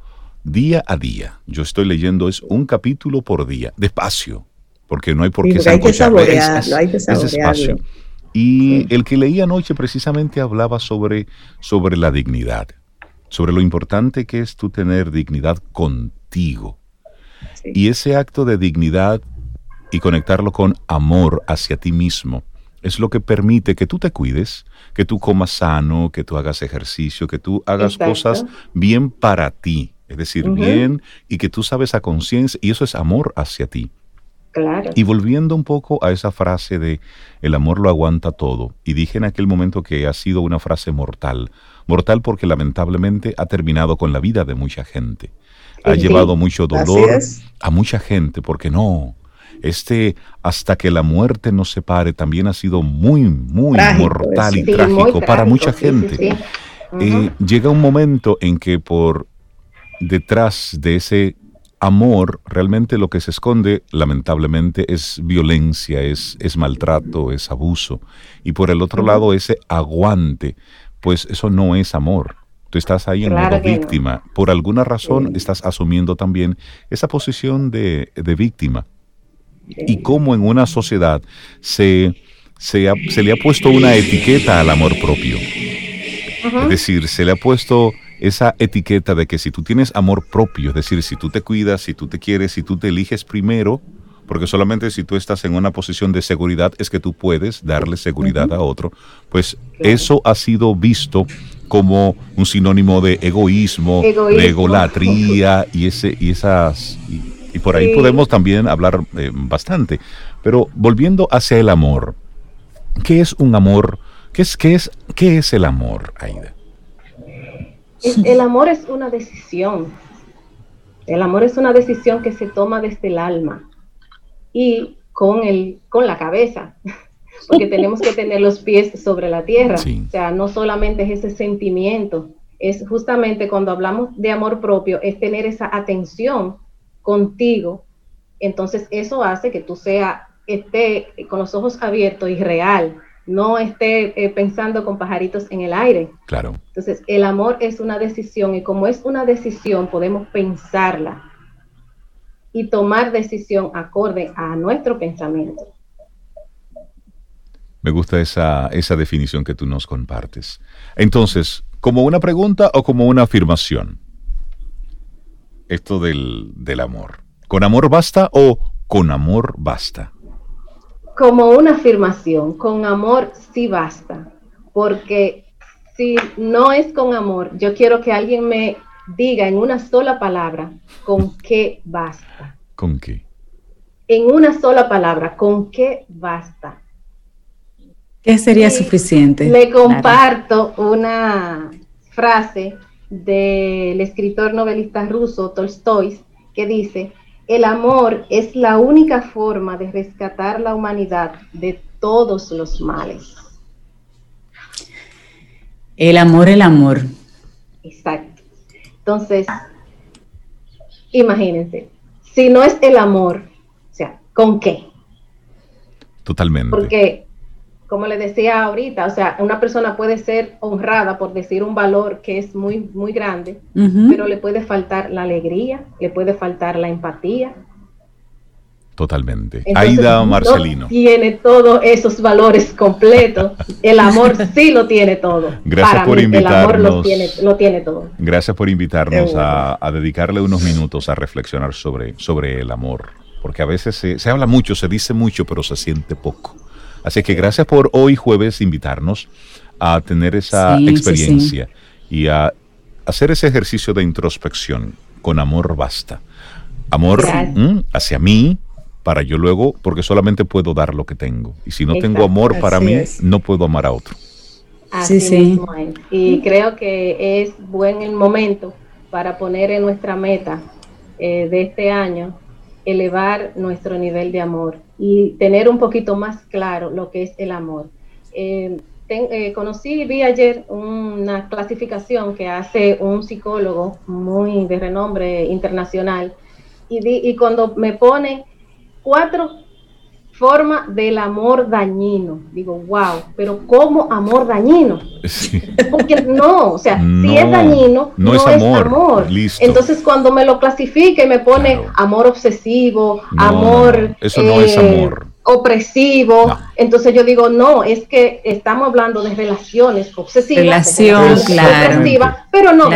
día a día. Yo estoy leyendo es un capítulo por día, despacio, porque no hay por qué hay que saborearlo, hay que despacio. Y el que leí anoche precisamente hablaba sobre, sobre la dignidad, sobre lo importante que es tú tener dignidad contigo. Y ese acto de dignidad y conectarlo con amor hacia ti mismo es lo que permite que tú te cuides, que tú comas sano, que tú hagas ejercicio, que tú hagas cosas bien para ti, es decir, bien y que tú sabes a conciencia y eso es amor hacia ti. Claro. Y volviendo un poco a esa frase de el amor lo aguanta todo, y dije en aquel momento que ha sido una frase mortal, mortal porque lamentablemente ha terminado con la vida de mucha gente. Ha llevado mucho dolor a mucha gente, porque no, este hasta que la muerte nos separe también ha sido muy, muy mortal y trágico para mucha gente. Eh, llega un momento en que por detrás de ese amor realmente lo que se esconde lamentablemente es violencia, es, es maltrato, es abuso. Y por el otro lado ese aguante, pues eso no es amor. Tú estás ahí en modo víctima. Por alguna razón estás asumiendo también esa posición de, de víctima y cómo en una sociedad se, se, le ha puesto una etiqueta al amor propio. Es decir, se le ha puesto esa etiqueta de que si tú tienes amor propio, es decir, si tú te cuidas, si tú te quieres, si tú te eliges primero, porque solamente si tú estás en una posición de seguridad es que tú puedes darle seguridad a otro, pues eso ha sido visto como un sinónimo de egoísmo, de egolatría y, ese, y esas... Y por ahí podemos también hablar eh, bastante. Pero volviendo hacia el amor, ¿qué es un amor? ¿Qué es, qué es, qué es el amor, Aida? El, amor es una decisión. El amor es una decisión que se toma desde el alma y con, el, con la cabeza, porque tenemos que tener los pies sobre la tierra. O sea, no solamente es ese sentimiento, es justamente cuando hablamos de amor propio, es tener esa atención contigo, entonces eso hace que tú sea, esté con los ojos abiertos y real, no esté eh, pensando con pajaritos en el aire. Claro. Entonces, el amor es una decisión y como es una decisión, podemos pensarla y tomar decisión acorde a nuestro pensamiento. Me gusta esa, esa definición que tú nos compartes. Entonces, ¿como una pregunta o como una afirmación? Esto del, amor? ¿Con amor basta o con amor basta? Como una afirmación, con amor sí basta, porque si no es con amor, yo quiero que alguien me diga en una sola palabra con qué basta. ¿Con qué? En una sola palabra, ¿con qué basta? ¿Qué sería suficiente? Le comparto una frase del escritor novelista ruso Tolstoy, que dice, el amor es la única forma de rescatar la humanidad de todos los males. El amor, el amor. Exacto. Entonces, imagínense, si no es el amor, o sea, ¿con qué? Totalmente. Porque, como le decía ahorita, o sea, una persona puede ser honrada por decir un valor que es muy, muy grande, pero le puede faltar la alegría, le puede faltar la empatía, Totalmente. Aida Marcelino. tiene todos esos valores completos. El amor sí lo tiene todo. Gracias por invitarnos. El amor lo tiene, todo. Gracias por invitarnos a, dedicarle unos minutos a reflexionar sobre, sobre el amor. Porque a veces se, habla mucho, se dice mucho, pero se siente poco. Así que gracias por hoy jueves invitarnos a tener esa experiencia y a hacer ese ejercicio de introspección. Con amor basta. Amor hacia mí, para yo luego, porque solamente puedo dar lo que tengo. Y si no tengo amor para mí, no puedo amar a otro. Así sí, sí. Y creo que es buen el momento para poner en nuestra meta eh, de este año, elevar nuestro nivel de amor y tener un poquito más claro lo que es el amor. Eh, eh, conocí, vi ayer una clasificación que hace un psicólogo muy de renombre internacional y, y cuando me pone cuatro formas del amor dañino. Digo, wow, pero ¿cómo amor dañino? Porque no, o sea, si es dañino, no, es amor. Entonces, cuando me lo clasifica y me pone amor obsesivo, amor. Eso no es eh, amor. Opresivo, entonces yo digo, no, es que estamos hablando de relaciones obsesivas, Relación, claro. pero no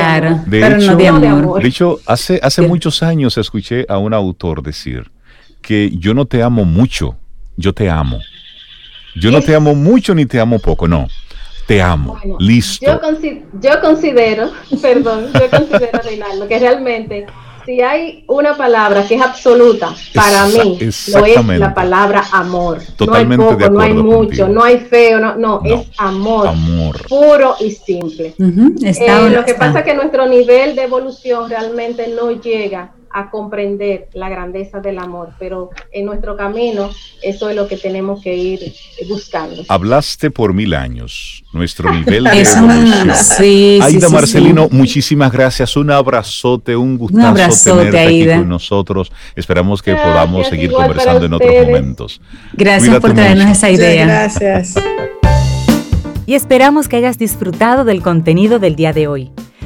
de amor. De hecho, hace, hace muchos años escuché a un autor decir que yo no te amo mucho, yo te amo. Yo no te amo mucho ni te amo poco, no. Te amo. Listo. Yo, considero, perdón, yo considero, Reinaldo, que realmente si hay una palabra que es absoluta para mí, no es la palabra amor. Totalmente no hay poco, no hay mucho, no hay feo, no, no, es amor, amor, puro y simple. Eh, lo que pasa es que nuestro nivel de evolución realmente no llega a comprender la grandeza del amor, pero en nuestro camino eso es lo que tenemos que ir buscando. Hablaste por mil años, nuestro nivel de evolución. Sí, Aida Marcelino, muchísimas gracias, un abrazote, un gustazo tenerte aquí con nosotros. Esperamos que podamos seguir conversando en otros momentos. Gracias por traernos esa idea. gracias. Y esperamos que hayas disfrutado del contenido del día de hoy.